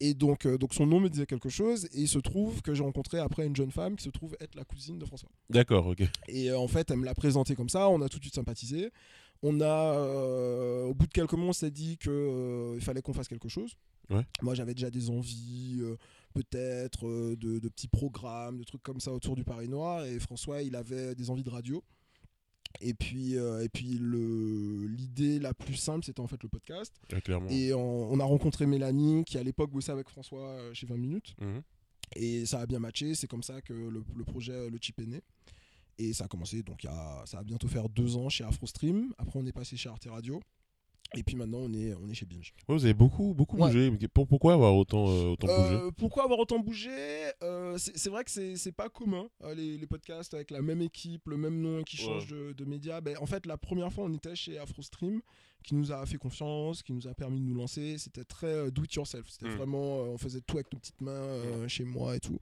A: Et donc, donc son nom me disait quelque chose, et il se trouve que j'ai rencontré après une jeune femme qui se trouve être la cousine de François.
B: D'accord, ok.
A: Et en fait, elle me l'a présenté comme ça, on a tout de suite sympathisé. On a, euh, au bout de quelques mois, on s'est dit qu'il fallait qu'on fasse quelque chose.
B: Ouais.
A: Moi, j'avais déjà des envies, euh, peut-être, euh, de, de petits programmes, de trucs comme ça autour du Paris Noir. Et François, il avait des envies de radio. Et puis, euh, et puis le- l'idée la plus simple, c'était en fait le podcast.
B: Ouais.
A: Et on, on a rencontré Mélanie, qui à l'époque bossait avec François euh, chez 20 minutes.
B: Mhm.
A: Et ça a bien matché, c'est comme ça que le, le projet Le Chip est né. Et ça a commencé, donc a, ça va bientôt faire deux ans chez AfroStream. Après, on est passé chez Arte Radio. Et puis maintenant, on est, on est chez Binge.
B: Ouais, vous avez beaucoup, beaucoup
A: Ouais.
B: bougé. Pourquoi avoir autant, euh, autant bougé?
A: Euh, pourquoi avoir autant bougé? Euh, C'est vrai que c'est pas commun, les, les podcasts avec la même équipe, le même nom qui
B: Ouais.
A: change de, de média. Ben, en fait, la première fois, on était chez AfroStream, qui nous a fait confiance, qui nous a permis de nous lancer. C'était très euh, do it yourself. C'était
B: Mm.
A: vraiment, on faisait tout avec nos petites mains euh, chez moi et tout.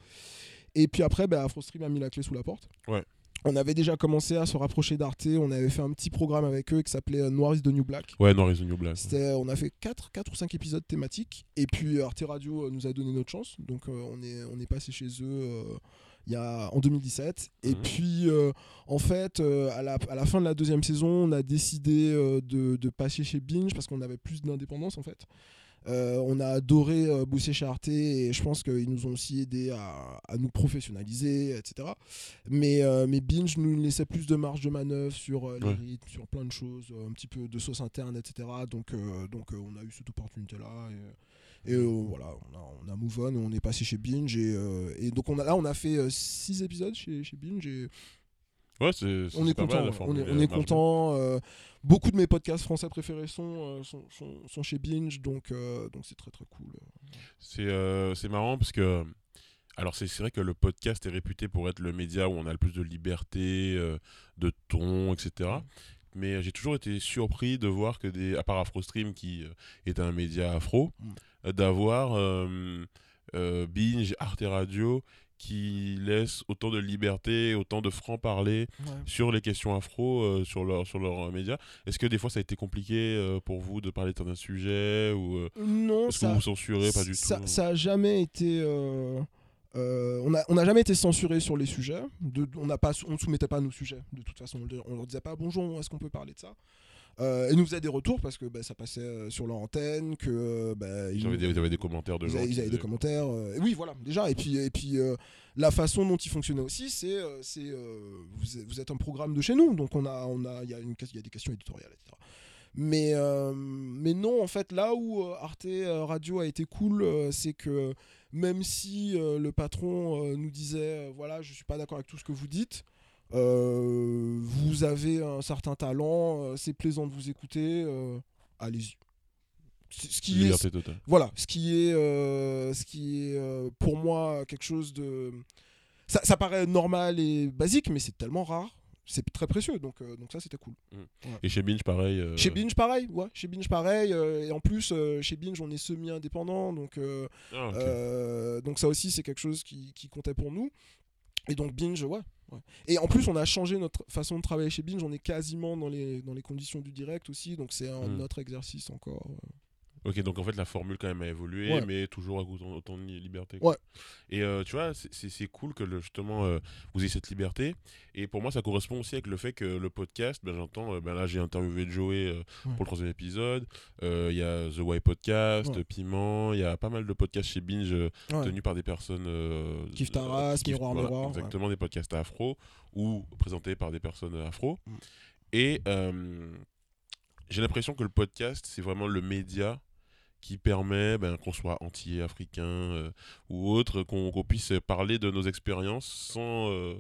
A: Et puis après, ben, AfroStream a mis la clé sous la porte.
B: Ouais.
A: On avait déjà commencé à se rapprocher d'Arte. On avait fait un petit programme avec eux qui s'appelait euh, Noir is the New Black.
B: Ouais, non, Reason New Black.
A: On a fait 4, 4 ou 5 épisodes thématiques. Et puis Arte Radio euh, nous a donné notre chance. Donc euh, on, est, on est passé chez eux euh, il y a, en 2017. Et
B: Mhm.
A: puis euh, en fait, euh, à, la, à la fin de la deuxième saison, on a décidé euh, de, de passer chez Binge parce qu'on avait plus d'indépendance en fait. Euh, on a adoré euh, bosser chez Arte et je pense qu'ils nous ont aussi aidé à, à nous professionnaliser, etc. Mais, euh, mais Binge nous laissait plus de marge de manœuvre sur euh, les
B: Ouais.
A: rythmes, sur plein de choses, un petit peu de sauce interne, etc. Donc, donc on a eu cette opportunité-là. Et, et, voilà, on a, on a move on, on est passé chez Binge. Et, et donc on a, là, on a fait 6 épisodes chez, chez Binge. Et
B: Ouais, c'est
A: On est
B: mal,
A: content. on est, on content. euh, beaucoup de mes podcasts français préférés sont, euh, sont, sont, sont chez Binge, donc euh, donc c'est très très cool.
B: C'est euh, c'est marrant parce que. Alors, c'est c'est vrai que le podcast est réputé pour être le média où on a le plus de liberté, de ton, etc. Mais euh, j'ai toujours été surpris de voir que, des, à part AfroStream, qui est un média afro,
A: Mm.
B: d'avoir Binge, Arte Radio, qui laissent autant de liberté, autant de franc-parler sur les questions afro, euh, sur leurs sur leur médias. Est-ce que des fois ça a été compliqué euh, pour vous de parler d'un sujet ou euh,
A: Non,
B: est-ce que vous vous censurez pas du
A: ça,
B: tout
A: ça a jamais été. euh, euh, on n'a on a jamais été censuré sur les sujets. De, on n'a ne soumettait pas nos sujets. De toute façon, on, leur- on leur disait pas bonjour, est-ce qu'on peut parler de ça? Euh, Ils nous faisaient des retours parce que bah, ça passait euh, sur leur antenne, que euh, bah, ils
B: Ils avaient des, ils avaient des commentaires de
A: ils
B: gens.
A: avaient, ils avaient des commentaires. euh, et oui, voilà, déjà. Et puis, et puis euh, la façon dont il fonctionnait aussi, c'est, c'est vous, êtes- un programme de chez nous, donc on a, on a, il y a une, il y a des questions éditoriales, etc. Mais, euh, mais non, en fait, là où Arte Radio a été cool, euh, c'est que même si euh, le patron nous disait, voilà, je suis pas d'accord avec tout ce que vous dites. Euh, vous avez un certain talent, euh, c'est plaisant de vous écouter, euh, allez-y. Ce qui est,
B: Liberté totale.
A: voilà, ce qui est, euh, ce qui est pour moi quelque chose de. Ça, ça paraît normal et basique, mais c'est tellement rare. C'est très précieux, donc, euh, donc ça c'était cool.
B: Et chez Binge, pareil. euh,
A: Chez Binge, pareil, ouais, chez Binge, pareil. euh, et en plus, chez Binge, on est semi-indépendant, donc, euh,
B: ah,
A: donc ça aussi, c'est quelque chose qui, qui comptait pour nous. Et donc Binge, ouais, ouais. Et en plus, on a changé notre façon de travailler chez Binge. On est quasiment dans les, dans les conditions du direct aussi, donc c'est un
B: Mm.
A: autre exercice encore.
B: Ok, donc en fait, la formule quand même a évolué,
A: Ouais.
B: mais toujours avec autant, autant de liberté.
A: Ouais.
B: Et euh, tu vois, c'est- cool que le- justement euh, vous ayez cette liberté. Et pour moi, ça correspond aussi avec le fait que le podcast, ben, j'entends, euh, ben là j'ai interviewé Joey euh,
A: Ouais.
B: pour le troisième épisode. Il y a The Why Podcast,
A: Ouais.
B: Piment. Il y a pas mal de podcasts chez Binge tenus par des personnes.
A: Kif Taras, Miroir
B: voilà,
A: Miroir.
B: Exactement, des podcasts afro ou présentés par des personnes afro.
A: Mm.
B: Et j'ai l'impression que le podcast, c'est vraiment le média qui permet ben, qu'on soit entier, africain euh, ou autre, qu'on puisse parler de nos expériences sans, euh,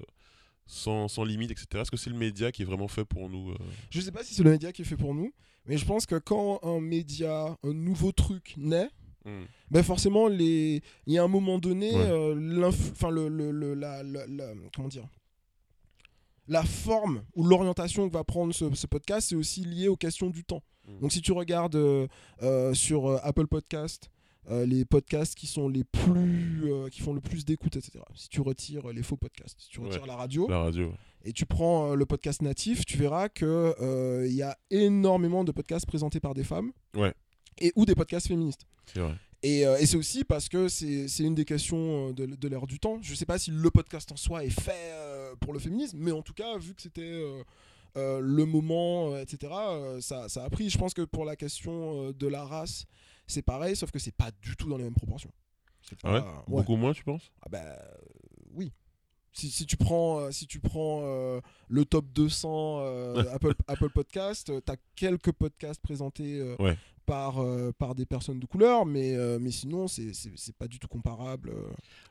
B: sans, sans limite, etc. Est-ce que c'est le média qui est vraiment fait pour nous euh?
A: Je sais pas si c'est le média qui est fait pour nous, mais je pense que quand un média, un nouveau truc naît,
B: Hmm.
A: ben forcément, les... il y a un moment donné,
B: Ouais.
A: l'inf- enfin, le, le- le- la, la- la- comment dire? La forme ou l'orientation que va prendre ce, ce podcast, c'est aussi lié aux questions du temps.
B: Mm.
A: Donc si tu regardes euh, euh, sur euh, Apple Podcast, les podcasts qui sont les plus qui font le plus d'écoute, etc. Si tu retires les faux podcasts, si tu retires
B: Ouais.
A: la radio,
B: La radio.
A: et tu prends le podcast natif, tu verras que il y a énormément de podcasts présentés par des femmes.
B: Ouais.
A: Et ou des podcasts féministes.
B: C'est vrai.
A: Et, euh, et c'est aussi parce que c'est c'est une des questions de, de l'ère du temps. Je sais pas si le podcast en soi est fait euh, pour le féminisme, mais en tout cas, vu que c'était euh, euh, le moment, euh, etc., euh, ça, ça a pris. Je pense que pour la question de la race, c'est pareil, sauf que c'est pas du tout dans les mêmes proportions. C'est
B: Ah ouais
A: pas-
B: Beaucoup moins, tu penses?
A: Ah bah oui. Si, si tu prends, si tu prends euh, le top 200 euh, Apple, Apple Podcast, tu as quelques podcasts présentés euh,
B: Ouais.
A: par, par des personnes de couleur, mais, mais sinon, c'est c'est- c'est pas du tout comparable.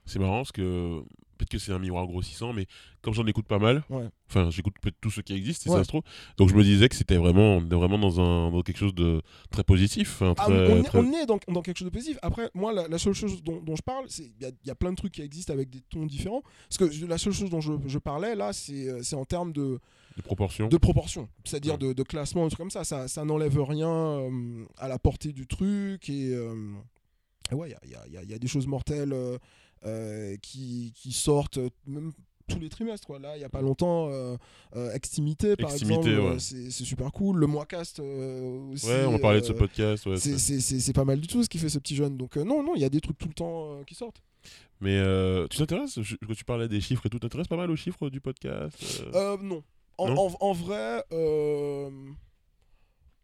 B: C'est marrant parce que peut-être que c'est un miroir grossissant, mais comme j'en écoute pas mal,
A: Ouais.
B: enfin j'écoute peut-être tout ce qui existe, si
A: Ouais.
B: ça se trouve, donc je me disais que c'était vraiment, vraiment dans, un, dans quelque chose de très positif. hein,
A: Ah, on, est,
B: très-
A: on est dans, dans quelque chose de positif. Après, moi, la, la seule chose dont, dont je parle, c'est il y a, il y a plein de trucs qui existent avec des tons différents. Parce que la seule chose dont je, je parlais, là, c'est euh, c'est en termes de,
B: de proportion.
A: de proportion, c'est-à-dire
B: Ouais.
A: de, de classement, un truc comme ça. Ça, ça n'enlève rien euh, à la portée du truc. Et, euh, et ouais, il y a, y y des choses mortelles euh, qui, qui sortent euh, même tous les trimestres. Quoi. Là, il n'y a pas longtemps, euh, euh, Extimité, par
B: Extimité,
A: exemple,
B: ouais.
A: euh, c'est super cool. Le Moicast euh, aussi.
B: Ouais, on parlait de ce
A: euh,
B: podcast. Ouais,
A: c'est- pas mal du tout ce qui fait ce petit jeune. Donc, euh, non, non, il y a des trucs tout le temps euh, qui sortent.
B: Mais euh, tu t'intéresses, quand tu parlais des chiffres et tout, t'intéresses pas mal aux chiffres du podcast euh
A: Euh, non. En,
B: Non
A: en- en vrai, euh,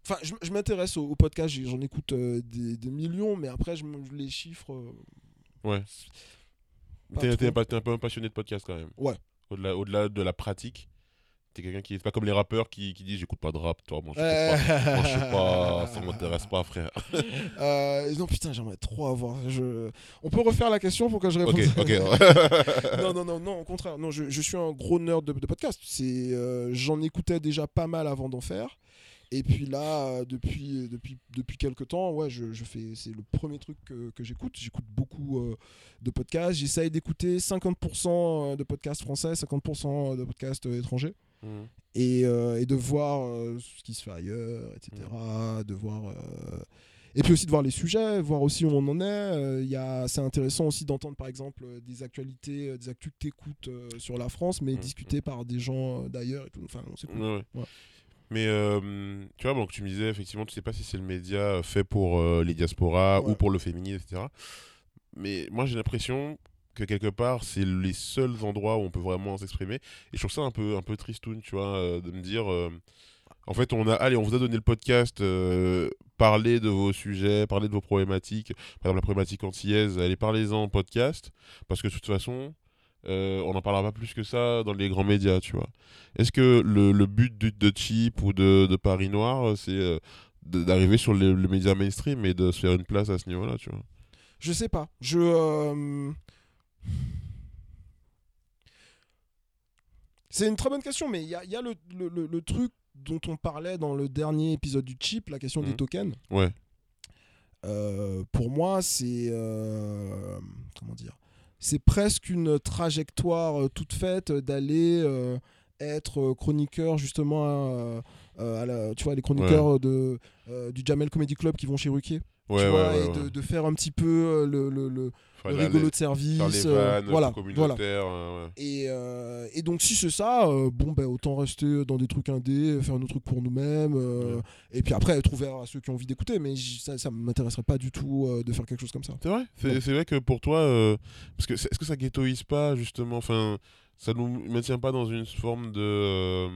A: enfin, je, je m'intéresse au, au podcast, j'en écoute euh, des, des millions, mais après, je, les chiffres. euh,
B: Ouais. T'es un, peu un passionné de podcast quand même.
A: Ouais.
B: Au-delà au -delà de la pratique, T'es quelqu'un qui est pas comme les rappeurs qui, qui disent j'écoute pas de rap, toi, moi je pas. Moi, je sais pas, ça m'intéresse pas, frère.
A: Euh, non, putain, j'aimerais trop avoir. Je... On peut refaire la question pour que je réponde?
B: Ok, ok.
A: non, non, non, non, au contraire. Non, je, je suis un gros nerd de, de podcast. C'est, euh, j'en écoutais déjà pas mal avant d'en faire. Et puis là, euh, depuis, depuis, depuis quelques temps, ouais, je, je fais, c'est le premier truc que, que j'écoute. J'écoute beaucoup euh, de podcasts. J'essaye d'écouter 50% de podcasts français, 50% de podcasts euh, étrangers.
B: Mhm.
A: Et, euh, et de voir euh, ce qui se fait ailleurs, etc. De voir. euh, Et puis aussi de voir les sujets, voir aussi où on en est. Euh, il C'est intéressant aussi d'entendre par exemple euh, des actualités, euh, des actus que t'écoutes euh, sur la France, mais
B: Mhm.
A: discutées par des gens euh, d'ailleurs et tout. Enfin, c'est cool.
B: Ouais, ouais. Mais euh, tu vois, donc tu me disais effectivement, tu sais pas si c'est le média euh, fait pour euh, les diasporas
A: Ouais.
B: ou pour le féminisme, etc. Mais moi j'ai l'impression que quelque part c'est les seuls endroits où on peut vraiment s'exprimer. Et je trouve ça un peu, un peu tristoun, tu vois, euh, de me dire. en fait, on a, allez, on vous a donné le podcast, parlez de vos sujets, parlez de vos problématiques. Par exemple, la problématique antillaise, allez, parlez-en en podcast, parce que de toute façon, euh, on n'en parlera pas plus que ça dans les grands médias, tu vois. Est-ce que le, le but de, de Chip ou de, de Paris Noir, euh, c'est euh, d'arriver sur le, le média mainstream et de se faire une place à ce niveau-là, tu vois?
A: Je sais pas. Je. euh, C'est une très bonne question, mais il y a, y a le, le- truc dont on parlait dans le dernier épisode du chip, la question des
B: Mhm.
A: tokens.
B: Ouais.
A: Pour moi, c'est. comment dire? C'est presque une trajectoire euh, toute faite d'aller euh, être euh, chroniqueur, justement, à, euh, à la- tu vois, les chroniqueurs de, euh, du Jamel Comedy Club qui vont chez Ruquier.
B: Ouais,
A: tu vois,
B: ouais,
A: et de, de faire un petit peu euh, le, le- le-
B: Faire
A: le rigolo de service. euh,
B: vannes
A: voilà, voilà.
B: euh, ouais.
A: Et, euh, et donc si c'est ça, bon ben autant rester dans des trucs indés, faire nos trucs pour nous-mêmes,
B: Ouais.
A: et puis après être ouvert à ceux qui ont envie d'écouter. Mais ça, ça m'intéresserait pas du tout de faire quelque chose comme ça.
B: C'est vrai? C'est vrai que pour toi, parce que est-ce que ça ghettoise pas, justement? Enfin, ça nous maintient pas dans une forme de.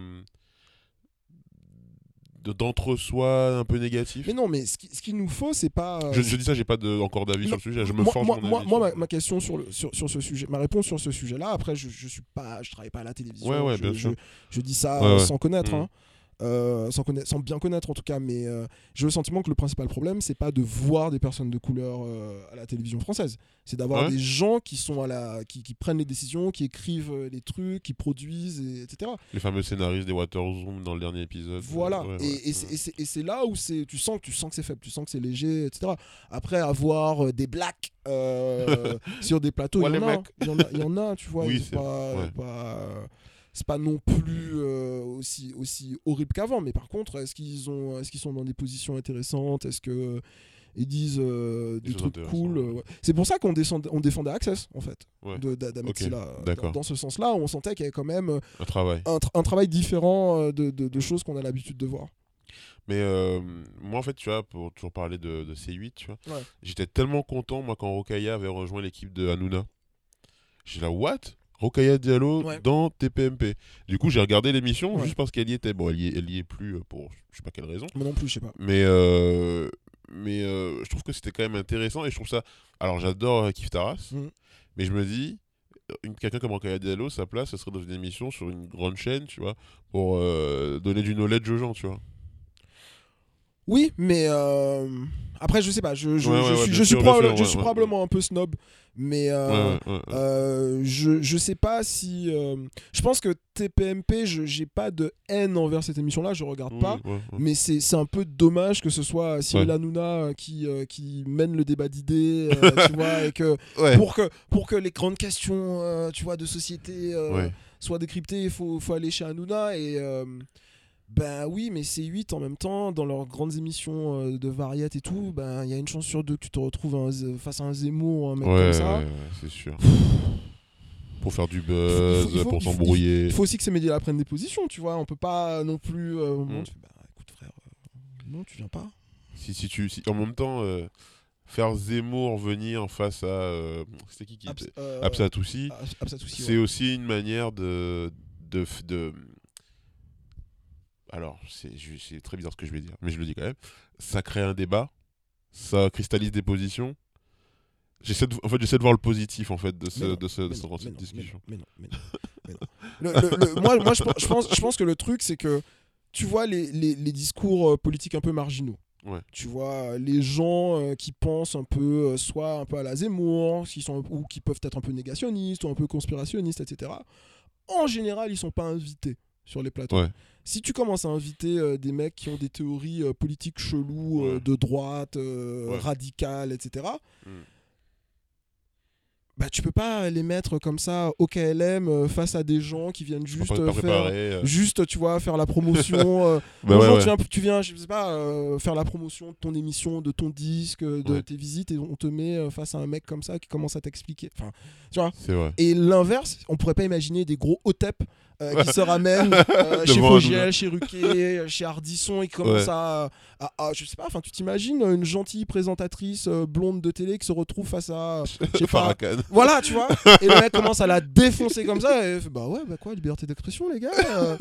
B: De- d'entre-soi un peu négatif
A: Mais non, mais ce qui- ce qu'il nous faut, c'est pas. euh,
B: je, je dis ça, j'ai pas de, encore d'avis sur le sujet, je me
A: moi,
B: forge
A: moi,
B: mon
A: moi,
B: avis
A: moi,
B: sur-
A: ma, ma question sur, le, sur, sur ce sujet, ma réponse sur ce sujet-là, après, je, je suis pas, je travaille pas à la télévision.
B: Ouais, ouais,
A: je,
B: bien
A: je-
B: sûr.
A: je dis ça
B: Ouais,
A: sans connaître,
B: Mm.
A: hein. Euh, sans, bien connaître en tout cas, mais euh, j'ai le sentiment que le principal problème, c'est pas de voir des personnes de couleur euh, à la télévision française, c'est d'avoir
B: Ouais.
A: des gens qui sont à la, qui, qui prennent les décisions, qui écrivent euh, les trucs, qui produisent, et- etc.
B: Les fameux scénaristes des Waterzoom dans le dernier épisode.
A: Voilà,
B: Ouais,
A: et,
B: ouais.
A: et c'est- et là où c'est, tu sens que tu sens que c'est faible, tu sens que c'est léger, etc. Après avoir des blacks sur des plateaux, il y, y en a, tu vois.
B: Oui,
A: pas, pas, c'est pas non plus euh, aussi aussi horrible qu'avant, mais par contre, est-ce qu'ils ont, est-ce qu'ils sont dans des positions intéressantes, est-ce que euh, ils disent euh, des trucs cool.
B: ouais.
A: C'est pour ça qu'on descend- on défendait Access en fait,
B: Ouais.
A: de. Dans, dans ce sens-là, on sentait qu'il y avait quand même euh,
B: Un travail.
A: un, tra- un travail différent de, de- de choses qu'on a l'habitude de voir.
B: Mais euh, moi, en fait, tu vois, pour toujours parler de, de C8, tu vois,
A: Ouais.
B: j'étais tellement content, moi, quand Rokaya avait rejoint l'équipe de Hanouna. J'ai là, what? Rokaya Diallo
A: Ouais.
B: dans TPMP. Du coup, j'ai regardé l'émission
A: Ouais.
B: juste parce qu'elle y était. Bon, elle y est, elle y est plus euh, pour je sais pas quelle raison.
A: Moi non plus, je sais pas.
B: Mais, euh, mais euh, je trouve que c'était quand même intéressant et je trouve ça. Alors, j'adore Kif Taras,
A: Mhm.
B: mais je me dis, quelqu'un comme Rokaya Diallo, sa place, ce serait dans une émission sur une grande chaîne, tu vois, pour euh, donner du knowledge aux gens, tu vois.
A: Oui, mais euh, après, je sais pas. Je, je,
B: Ouais,
A: je
B: ouais, ouais,
A: suis, je probable- probablement un peu snob, mais euh, euh, je, sais pas si. euh, je pense que TPMP, j'ai pas de haine envers cette émission-là, je regarde pas.
B: Oui.
A: Mais c'est un peu dommage que ce soit Cyril. Hanouna euh, qui, qui mène le débat d'idées, tu vois, et que
B: Ouais.
A: pour, que pour que les grandes questions, tu vois, de société soient décryptées, il faut, faut aller chez Hanouna. Et euh, ben oui, mais c'est 8 en même temps, dans leurs grandes émissions euh, de variété et tout, ben il y a une chance sur deux que tu te retrouves un face à un Zemmour, un mec
B: Ouais,
A: comme ça.
B: ouais, c'est sûr. Pour faire du buzz,
A: faut- il faut-
B: pour s'embrouiller.
A: Il faut aussi que ces médias-là prennent des positions, tu vois. On peut pas non plus. euh, au moment,
B: Mm.
A: tu fais, bah, écoute, frère, euh, non, tu viens pas.
B: Si, si tu, si, en même temps, euh, faire Zemmour venir face à. euh, C'était qui qui
A: Abs- euh,
B: Absatoussi,
A: Abs- Absatoussi,
B: c'est
A: ouais.
B: aussi une manière de. de, de alors, c'est très bizarre ce que je vais dire, mais je le dis quand même. Ça crée un débat, ça cristallise des positions. J'essaie de, en fait, j'essaie de voir le positif en fait de, ce,
A: non,
B: de, ce, de
A: mais
B: cette
A: non,
B: discussion.
A: Mais non, mais. Le- le- le- moi, moi je, pense- je pense, je pense que le truc, c'est que tu vois les, les- les discours euh, politiques un peu marginaux.
B: Ouais.
A: Tu vois, les gens euh, qui pensent un peu, euh, soit un peu à la Zemmour, qui sont, ou qui peuvent être un peu négationnistes, ou un peu conspirationnistes, etc. En général, ils sont pas invités sur les plateaux.
B: Ouais.
A: Si tu commences à inviter euh, des mecs qui ont des théories euh, politiques cheloues, euh,
B: Ouais.
A: de droite,
B: Ouais.
A: radicales, etc.,
B: Mm.
A: Bah, tu peux pas les mettre comme ça au KLM euh, face à des gens qui viennent juste euh, faire
B: euh.
A: juste tu vois faire la promotion
B: Bah
A: bonjour,
B: ouais, ouais.
A: tu, viens, tu viens je sais pas faire la promotion de ton émission de ton disque de
B: Ouais.
A: tes visites et on te met face à un mec comme ça qui commence à t'expliquer enfin tu vois
B: vrai.
A: et l'inverse on pourrait pas imaginer des gros hotep euh, qui se ramènent chez Fogiel chez Ruquier chez Ardisson et qui commencent à, à- à- je sais pas enfin tu t'imagines une gentille présentatrice blonde de télé qui se retrouve face à je sais pas. Voilà, tu vois. Et le mec commence à la défoncer comme ça. Et fait, bah ouais, bah quoi, liberté d'expression, les gars. euh.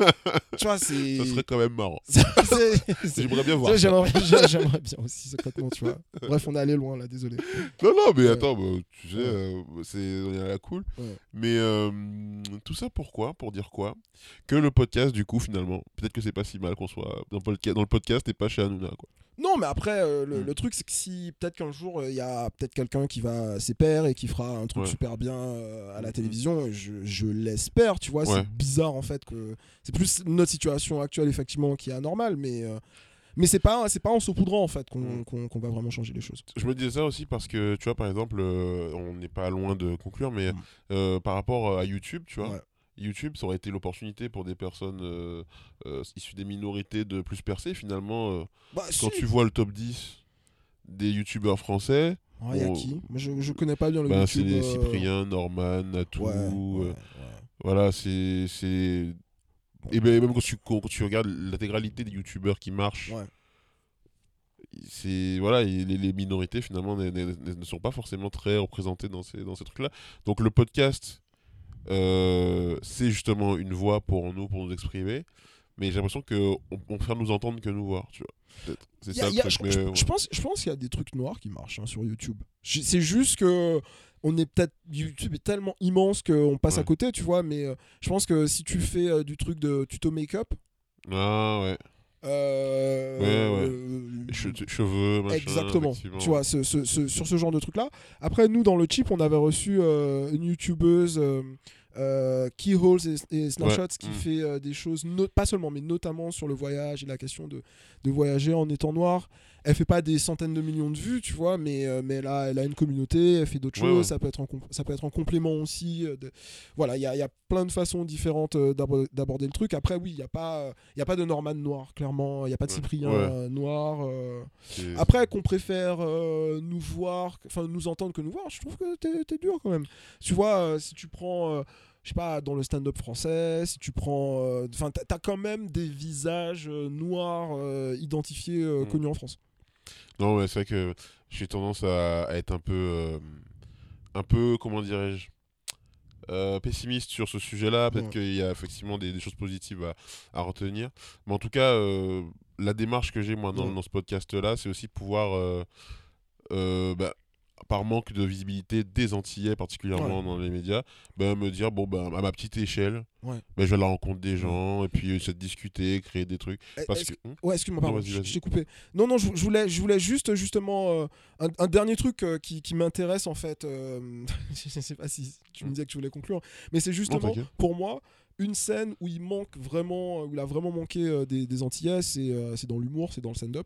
A: tu vois, c'est.
B: Ça serait quand même marrant. J'aimerais bien voir.
A: J'aimerais j'ai- j'aimerais bien aussi, secrètement, tu vois. Bref, on est allé loin là, désolé.
B: Non, non, mais
A: Ouais.
B: attends, bah, tu sais,
A: Ouais.
B: euh, c'est on est à la cool.
A: Ouais.
B: Mais euh, tout ça pourquoi Pour dire quoi? Que le podcast, du coup, finalement, peut-être que c'est pas si mal qu'on soit dans le, podca- dans le podcast et pas chez Hanouna, quoi.
A: Non, mais après, euh, le,
B: Mm.
A: le truc, c'est que si peut-être qu'un jour, il y a peut-être quelqu'un qui va s'y perdre et qui fera un truc
B: Ouais.
A: super bien euh, à la
B: Mm.
A: télévision, je, je l'espère, tu vois.
B: Ouais.
A: C'est bizarre en fait que. C'est plus notre situation actuelle, effectivement, qui est anormale, mais. euh, Mais c'est pas, pas en saupoudrant en fait qu'on
B: Mm.
A: va vraiment changer les choses.
B: Je me disais ça aussi parce que, tu vois, par exemple, euh, on n'est pas loin de conclure, mais
A: Mm.
B: euh, par rapport à YouTube, tu vois,
A: Ouais.
B: YouTube, ça aurait été l'opportunité pour des personnes euh, euh, issues des minorités de plus percer. Finalement, euh,
A: Bah,
B: quand
A: si.
B: tu vois le top 10 des YouTubeurs français,
A: Ouais, y a
B: on-
A: qui? Je, je connais pas bien le
B: c'est
A: YouTube. euh,
B: Cyprien, Norman, Natou.
A: Ouais.
B: Voilà, c'est. c'est- Et ben, même quand tu, quand tu regardes l'intégralité des youtubeurs qui marchent, c'est voilà, les, les minorités finalement ne, ne- ne- sont pas forcément très représentées dans ces, dans ces trucs-là. Donc le podcast, c'est justement une voix pour nous, pour nous exprimer. Mais j'ai l'impression qu'on on préfère nous entendre que nous voir, tu vois. C'est ça le
A: a- je,
B: mais,
A: je-
B: ouais.
A: je pense, je pense qu'il y a des trucs noirs qui marchent hein, sur YouTube. C'est juste que on est peut-être YouTube est tellement immense qu'on passe à côté, tu vois. Mais euh, je pense que si tu fais euh, du truc de tuto make-up,
B: Ah ouais.
A: Euh,
B: Ouais, ouais.
A: euh,
B: che- cheveux, machin.
A: Exactement. Tu vois, ce- ce- ce- sur ce genre de truc-là. Après, nous, dans le chip, on avait reçu euh, une youtubeuse, euh, euh, Keyholes et, et Snapshots, qui
B: Mm.
A: fait des choses, no- pas seulement, mais notamment sur le voyage et la question de, de voyager en étant noir. Elle fait pas des centaines de millions de vues, tu vois, mais, euh, mais elle, a, elle a une communauté, elle fait d'autres
B: Ouais,
A: choses,
B: ouais.
A: Ça, peut être en, ça peut être en complément aussi. euh, de- Voilà, il y a, y a plein de façons différentes euh, d'abo- d'aborder le truc. Après, oui, il n'y a, pas, euh, y a pas de Norman noir, clairement. Il n'y a pas de
B: Ouais.
A: Cyprien euh, noir. euh, après, qu'on préfère euh, nous voir, enfin nous entendre que nous voir, je trouve que t'es, t'es dur quand même. Tu vois, euh, si tu prends, euh, je sais pas, dans le stand-up français, si tu prends, euh, enfin, t'as, t'as quand même des visages euh, noirs euh, identifiés, euh,
B: Mm.
A: connus en France.
B: Non, mais c'est vrai que j'ai tendance à, à être un peu, euh, un peu, comment dirais-je, euh, pessimiste sur ce sujet-là. Peut-être
A: Ouais.
B: qu'il y a effectivement des, des choses positives à, à retenir. Mais en tout cas, euh, la démarche que j'ai moi dans,
A: Ouais.
B: dans ce podcast-là, c'est aussi pouvoir, euh, bah, par manque de visibilité des Antillais, particulièrement
A: Ouais.
B: dans les médias, bah, me dire, bon, bah, à ma petite échelle,
A: Ouais.
B: bah, je vais à la rencontre des gens, et puis essayer de discuter, créer des trucs.
A: Eh,
B: Parce que... Hmm?
A: Ouais, excuse-moi,
B: Non,
A: pardon, je
B: vas-y.
A: je t'ai coupé. Non, non, je, je voulais, je voulais juste, justement, euh, un, un dernier truc euh, qui, qui m'intéresse, en fait. euh, je sais pas si tu me disais que tu voulais conclure, mais c'est justement, pour moi, une scène où il manque vraiment, où il a vraiment manqué euh, des, des Antillais, c'est euh, c'est dans l'humour, c'est dans le stand-up.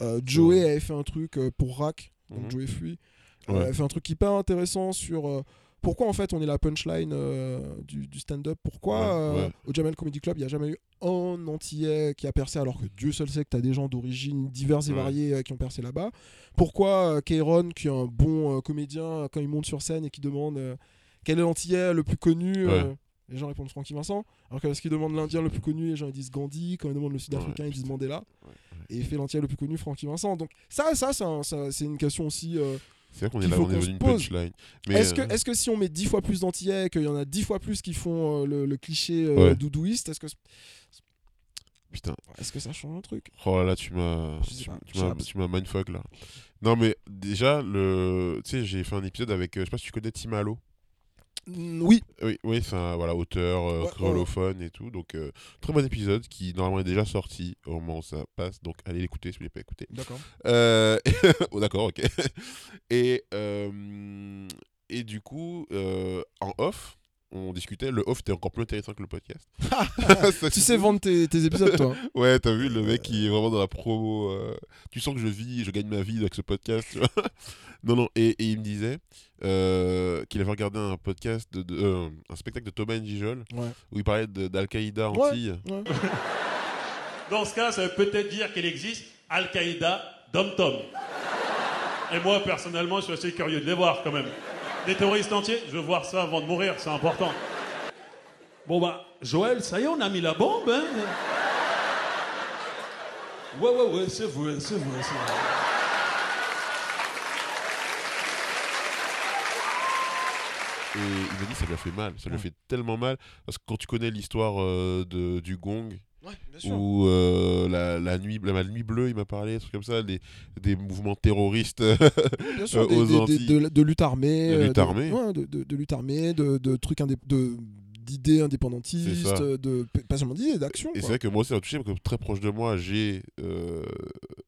A: Euh, Joey avait fait un truc euh, pour Rack, donc
B: Mhm.
A: Joey Fuy. Euh,
B: Ouais.
A: avait fait un truc hyper intéressant sur euh, pourquoi en fait on est la punchline euh, du, du stand-up? Pourquoi
B: Ouais,
A: euh, au Jamel Comedy Club il n'y a jamais eu un Antillais qui a percé alors que Dieu seul sait que tu as des gens d'origine diverses et variées euh, qui ont percé là-bas? Pourquoi Kairon qui est un bon comédien quand il monte sur scène et qui demande quel est l'Antillais le plus connu
B: Ouais.
A: Les gens répondent Francky Vincent. Alors que lorsqu'il demande l'Indien le plus connu, les gens ils disent Gandhi. Quand ils demandent le Sud-Africain, ils disent. Mandela. Et il fait l'Antillais le plus connu, Francky Vincent. Donc ça, ça, c'est un- une question aussi. euh,
B: C'est vrai qu'on est là, on est une
A: pose.
B: punchline. Mais,
A: Est-ce que,
B: euh,
A: est que si on met 10 fois plus d'antillais, qu'il y en a 10 fois plus qui font euh, le, le cliché euh,
B: Ouais.
A: doudouiste, est-ce que,
B: Putain,
A: est-ce que ça change un truc?
B: Oh là là, tu m'as, tu, m'as, mindfuck là. Non mais déjà, le, tu sais, j'ai fait un épisode avec, euh, je sais pas si tu connais Tim Allo.
A: Oui,
B: Oui, oui c'est un voilà, auteur, euh,
A: Ouais, ouais,
B: créolophone et tout. Donc, euh, très bon épisode qui normalement est déjà sorti au moment où ça passe. Donc, allez l'écouter si vous ne l'avez pas écouté.
A: d'accord.
B: Euh, oh, D'accord, ok. Et, euh, et du coup, en off, on discutait. Le off était encore plus intéressant que le podcast. Ça,
A: Tu sais vendre tes, tes épisodes, toi.
B: Ouais, t'as vu le mec qui est vraiment dans la promo. euh, tu sens que je vis, je gagne ma vie avec ce podcast. tu vois. non, non. Et, et il me disait euh, qu'il avait regardé un podcast, de, de- euh, un spectacle de Thomas Njijol
A: Ouais.
B: où il parlait d'Al-Qaïda
A: Ouais.
B: Antilles.
A: ouais.
C: Dans ce cas, ça veut peut-être dire qu'il existe Al-Qaïda Dom-Tom. Et moi, personnellement, je suis assez curieux de les voir quand même. Des terroristes entiers, je veux voir ça avant de mourir, c'est important. Bon bah, Joël, ça y est, on a mis la bombe, hein Ouais, ouais, ouais, c'est vrai, c'est vrai, c'est vrai.
B: Et il m'a dit que ça lui a fait mal. Ça lui a fait tellement mal. Parce que quand tu connais l'histoire euh, de- du gong,
A: Ouais, bien sûr.
B: ou euh, la, la nuit, la, la nuit bleue, il m'a parlé, des trucs comme ça, des, des mouvements terroristes.
A: Bien sûr,
B: euh,
A: des-
B: aux
A: des-
B: Antilles.
A: de, de lutte armée.
B: De
A: euh,
B: lutte armée.
A: ouais, de, de- de lutte armée, de, de trucs indép- de d'idées indépendantistes, de pas seulement d'idées, d'actions.
B: Et c'est vrai que moi aussi, touché parce que très proche de moi, j'ai. euh,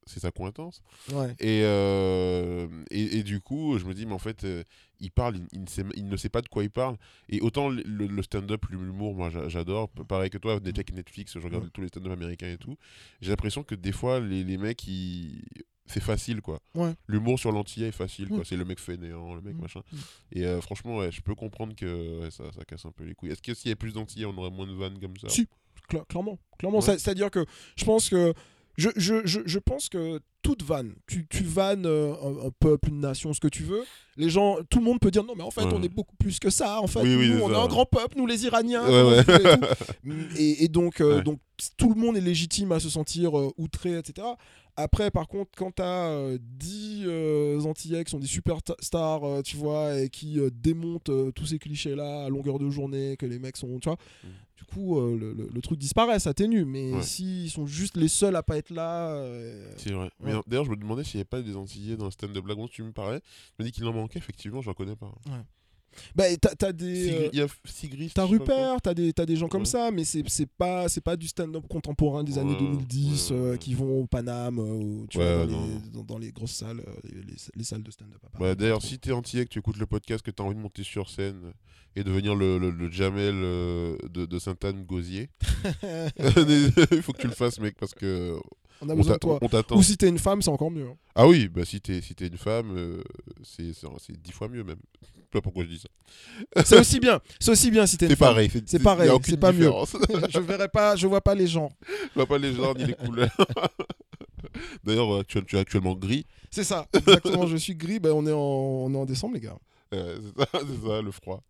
B: c'est sa coïncidence.
A: Ouais.
B: Et, euh, et, et du coup, je me dis, mais en fait, euh, il parle, il, il ne sait, il ne sait pas de quoi il parle. Et autant le, stand-up, l'humour, moi j'a- j'adore. Pareil que toi, avec Netflix, je regarde
A: Ouais.
B: tous les stand-up américains et tout. J'ai l'impression que des fois, les, les mecs, ils- c'est facile quoi.
A: Ouais.
B: L'humour sur l'antillais est facile quoi.
A: Ouais.
B: C'est le mec fainéant, le mec
A: Mm.
B: machin.
A: Mm.
B: Et euh, franchement, ouais, je peux comprendre que ça, ça casse un peu les couilles. Est-ce que s'il y avait plus d'antillais, on aurait moins de vannes comme ça?
A: Si, Cla- clairement. clairement. C'est-à-dire que je pense que je, je, je, je pense que toute vanne, tu, tu vannes euh, un, un peuple, une nation, ce que tu veux, les gens, tout le monde peut dire non, mais en fait,
B: Ouais.
A: on est beaucoup plus que ça. En fait,
B: Oui, oui,
A: nous,
B: c'est
A: on
B: ça,
A: est un grand peuple, nous les Iraniens.
B: Ouais, ouais.
A: et donc, euh, donc, tout le monde est légitime à se sentir euh, outré, etc. Après, par contre, quand t'as 10 euh, Antillais qui sont des super ta- stars, euh, tu vois, et qui euh, démontent euh, tous ces clichés-là à longueur de journée, que les mecs sont, tu vois,
B: Mm.
A: du coup, euh, le, le- le truc disparaît, s'atténue. Mais
B: Ouais.
A: s'ils sont juste les seuls à pas être là, euh,
B: C'est vrai.
A: Ouais.
B: d'ailleurs, je me demandais s'il n'y avait pas des Antillais dans le stand-up blague. tu me parlais. Je me dis qu'il en manquait, effectivement, j'en connais pas.
A: Bah, t'as t'as des. Euh. T'as. Rupert, t'as des, t'as des gens comme ça, mais c'est c'est pas, c'est pas du stand-up contemporain des années
B: Ouais,
A: 2010
B: ouais,
A: euh, qui vont au Paname, euh, ou, tu vois, dans, les,
B: non.
A: dans, dans les grosses salles, euh, les, les- les salles de stand-up.
B: Bah, D'ailleurs, si t'es antillais, que tu écoutes le podcast, que t'as envie de monter sur scène et devenir le, le, le Jamel euh, de, de Sainte-Anne-Gauzier, il faut que tu le fasses, mec, parce que
A: on a besoin de toi. Ou si t'es une femme, c'est encore mieux. hein.
B: Ah oui, bah si t'es si t'es une femme, euh, c'est dix fois mieux même. Pas pourquoi je dis ça.
A: C'est aussi bien. C'est aussi bien si t'es
B: C'est pareil.
A: C'est pareil, c'est pas mieux. je verrai pas, je vois pas les gens.
B: Je vois pas les genres ni les couleurs. D'ailleurs, euh, tu, es- tu es actuellement gris.
A: C'est ça, exactement. je suis gris. Ben on est en, on est en décembre, les gars.
B: Euh, c'est ça, c'est ça, le froid.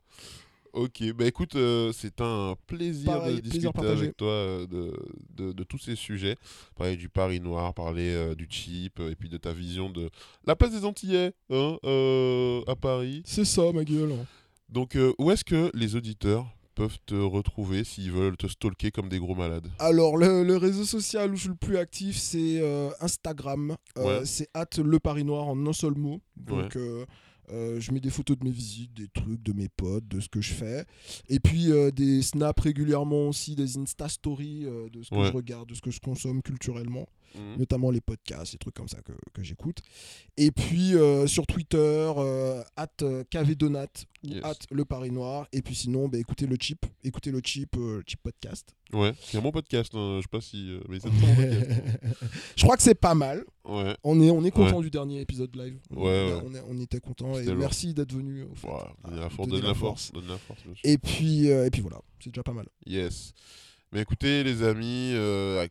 B: Ok, bah écoute, euh, c'est un plaisir
A: Pareil,
B: de discuter avec toi euh, de, de, de tous ces sujets. Parler du Paris noir, parler euh, du chip, et puis de ta vision de la place des Antillais hein, à Paris.
A: C'est ça, ma gueule.
B: Donc, euh, où est-ce que les auditeurs peuvent te retrouver s'ils veulent te stalker comme des gros malades?
A: Alors, le, le réseau social où je suis le plus actif, c'est Instagram.
B: Ouais.
A: C'est at le Paris Noir en un seul mot. Donc, euh, je mets des photos de mes visites, des trucs, de mes potes, de ce que je fais. Et puis, euh, des snaps régulièrement aussi, des Insta Stories euh, de ce que
B: Ouais.
A: je regarde, de ce que je consomme culturellement.
B: Mhm.
A: Notamment les podcasts, les trucs comme ça que, que j'écoute. Et puis, euh, sur Twitter, euh, at euh, KVDonat ou
B: Yes.
A: at le Paris Noir. Et puis sinon, bah, écoutez le Chip. Écoutez le Chip, Chip Podcast.
B: Ouais, c'est un bon podcast, hein, je sais pas si. mais c'est un très bon podcast.
A: je crois que c'est pas mal.
B: Ouais,
A: On est, on est content du dernier épisode live. On,
B: ouais.
A: on, est- on était content et merci d'être venu. Au fait.
B: donne la force, donne
A: la
B: force, donne la force, bien sûr.
A: Et puis, euh, et puis voilà, c'est déjà pas mal.
B: Yes. Mais écoutez, les amis, euh,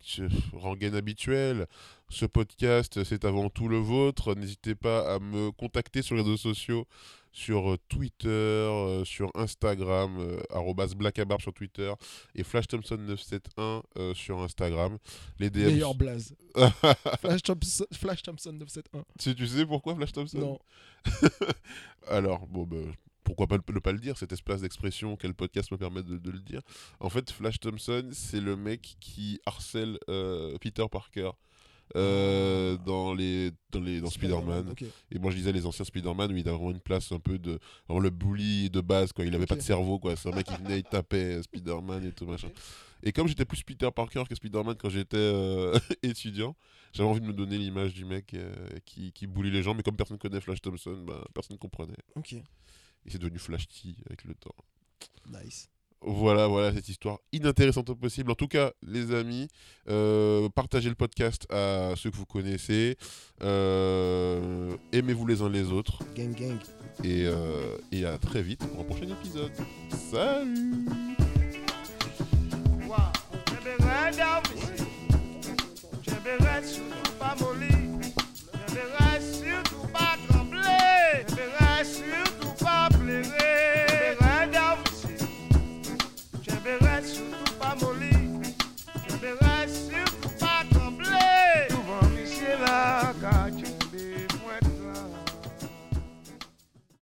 B: rengaine habituel, ce podcast, c'est avant tout le vôtre. N'hésitez pas à me contacter sur les réseaux sociaux, sur euh, Twitter, euh, sur Instagram, euh, arrobas blackabarb sur Twitter et Flash Thompson 971 euh, sur Instagram. Les DM.
A: Meilleur blaze. Flash, Thompson, Flash Thompson 971.
B: tu, tu sais pourquoi Flash Thompson?
A: Non.
B: Alors, bon, ben, pourquoi pas ne pas le dire, cette espèce d'expression, quel podcast me permet de, de le dire. En fait, Flash Thompson, c'est le mec qui harcèle euh, Peter Parker euh, dans les dans les dans
A: Spider-Man.
B: Et moi je lisais les anciens Spider-Man où il avait vraiment une place un peu de vraiment le bully de base quoi. Il avait pas de cerveau quoi. C'est un mec qui venait, il tapait euh, Spider-Man et tout machin. Et comme j'étais plus Peter Parker que Spider-Man quand j'étais euh, étudiant, j'avais envie de me donner l'image du mec qui, qui bully les gens, mais comme personne connaît Flash Thompson, bah, personne comprenait.
A: Ok,
B: Et c'est devenu Flash T avec le temps.
A: nice.
B: Voilà, voilà cette histoire inintéressante au possible. En tout cas, les amis, euh, partagez le podcast à ceux que vous connaissez. Euh, Aimez-vous les uns les autres.
A: Gang, gang.
B: Et, euh, et à très vite pour un prochain épisode. Salut
D: Wow,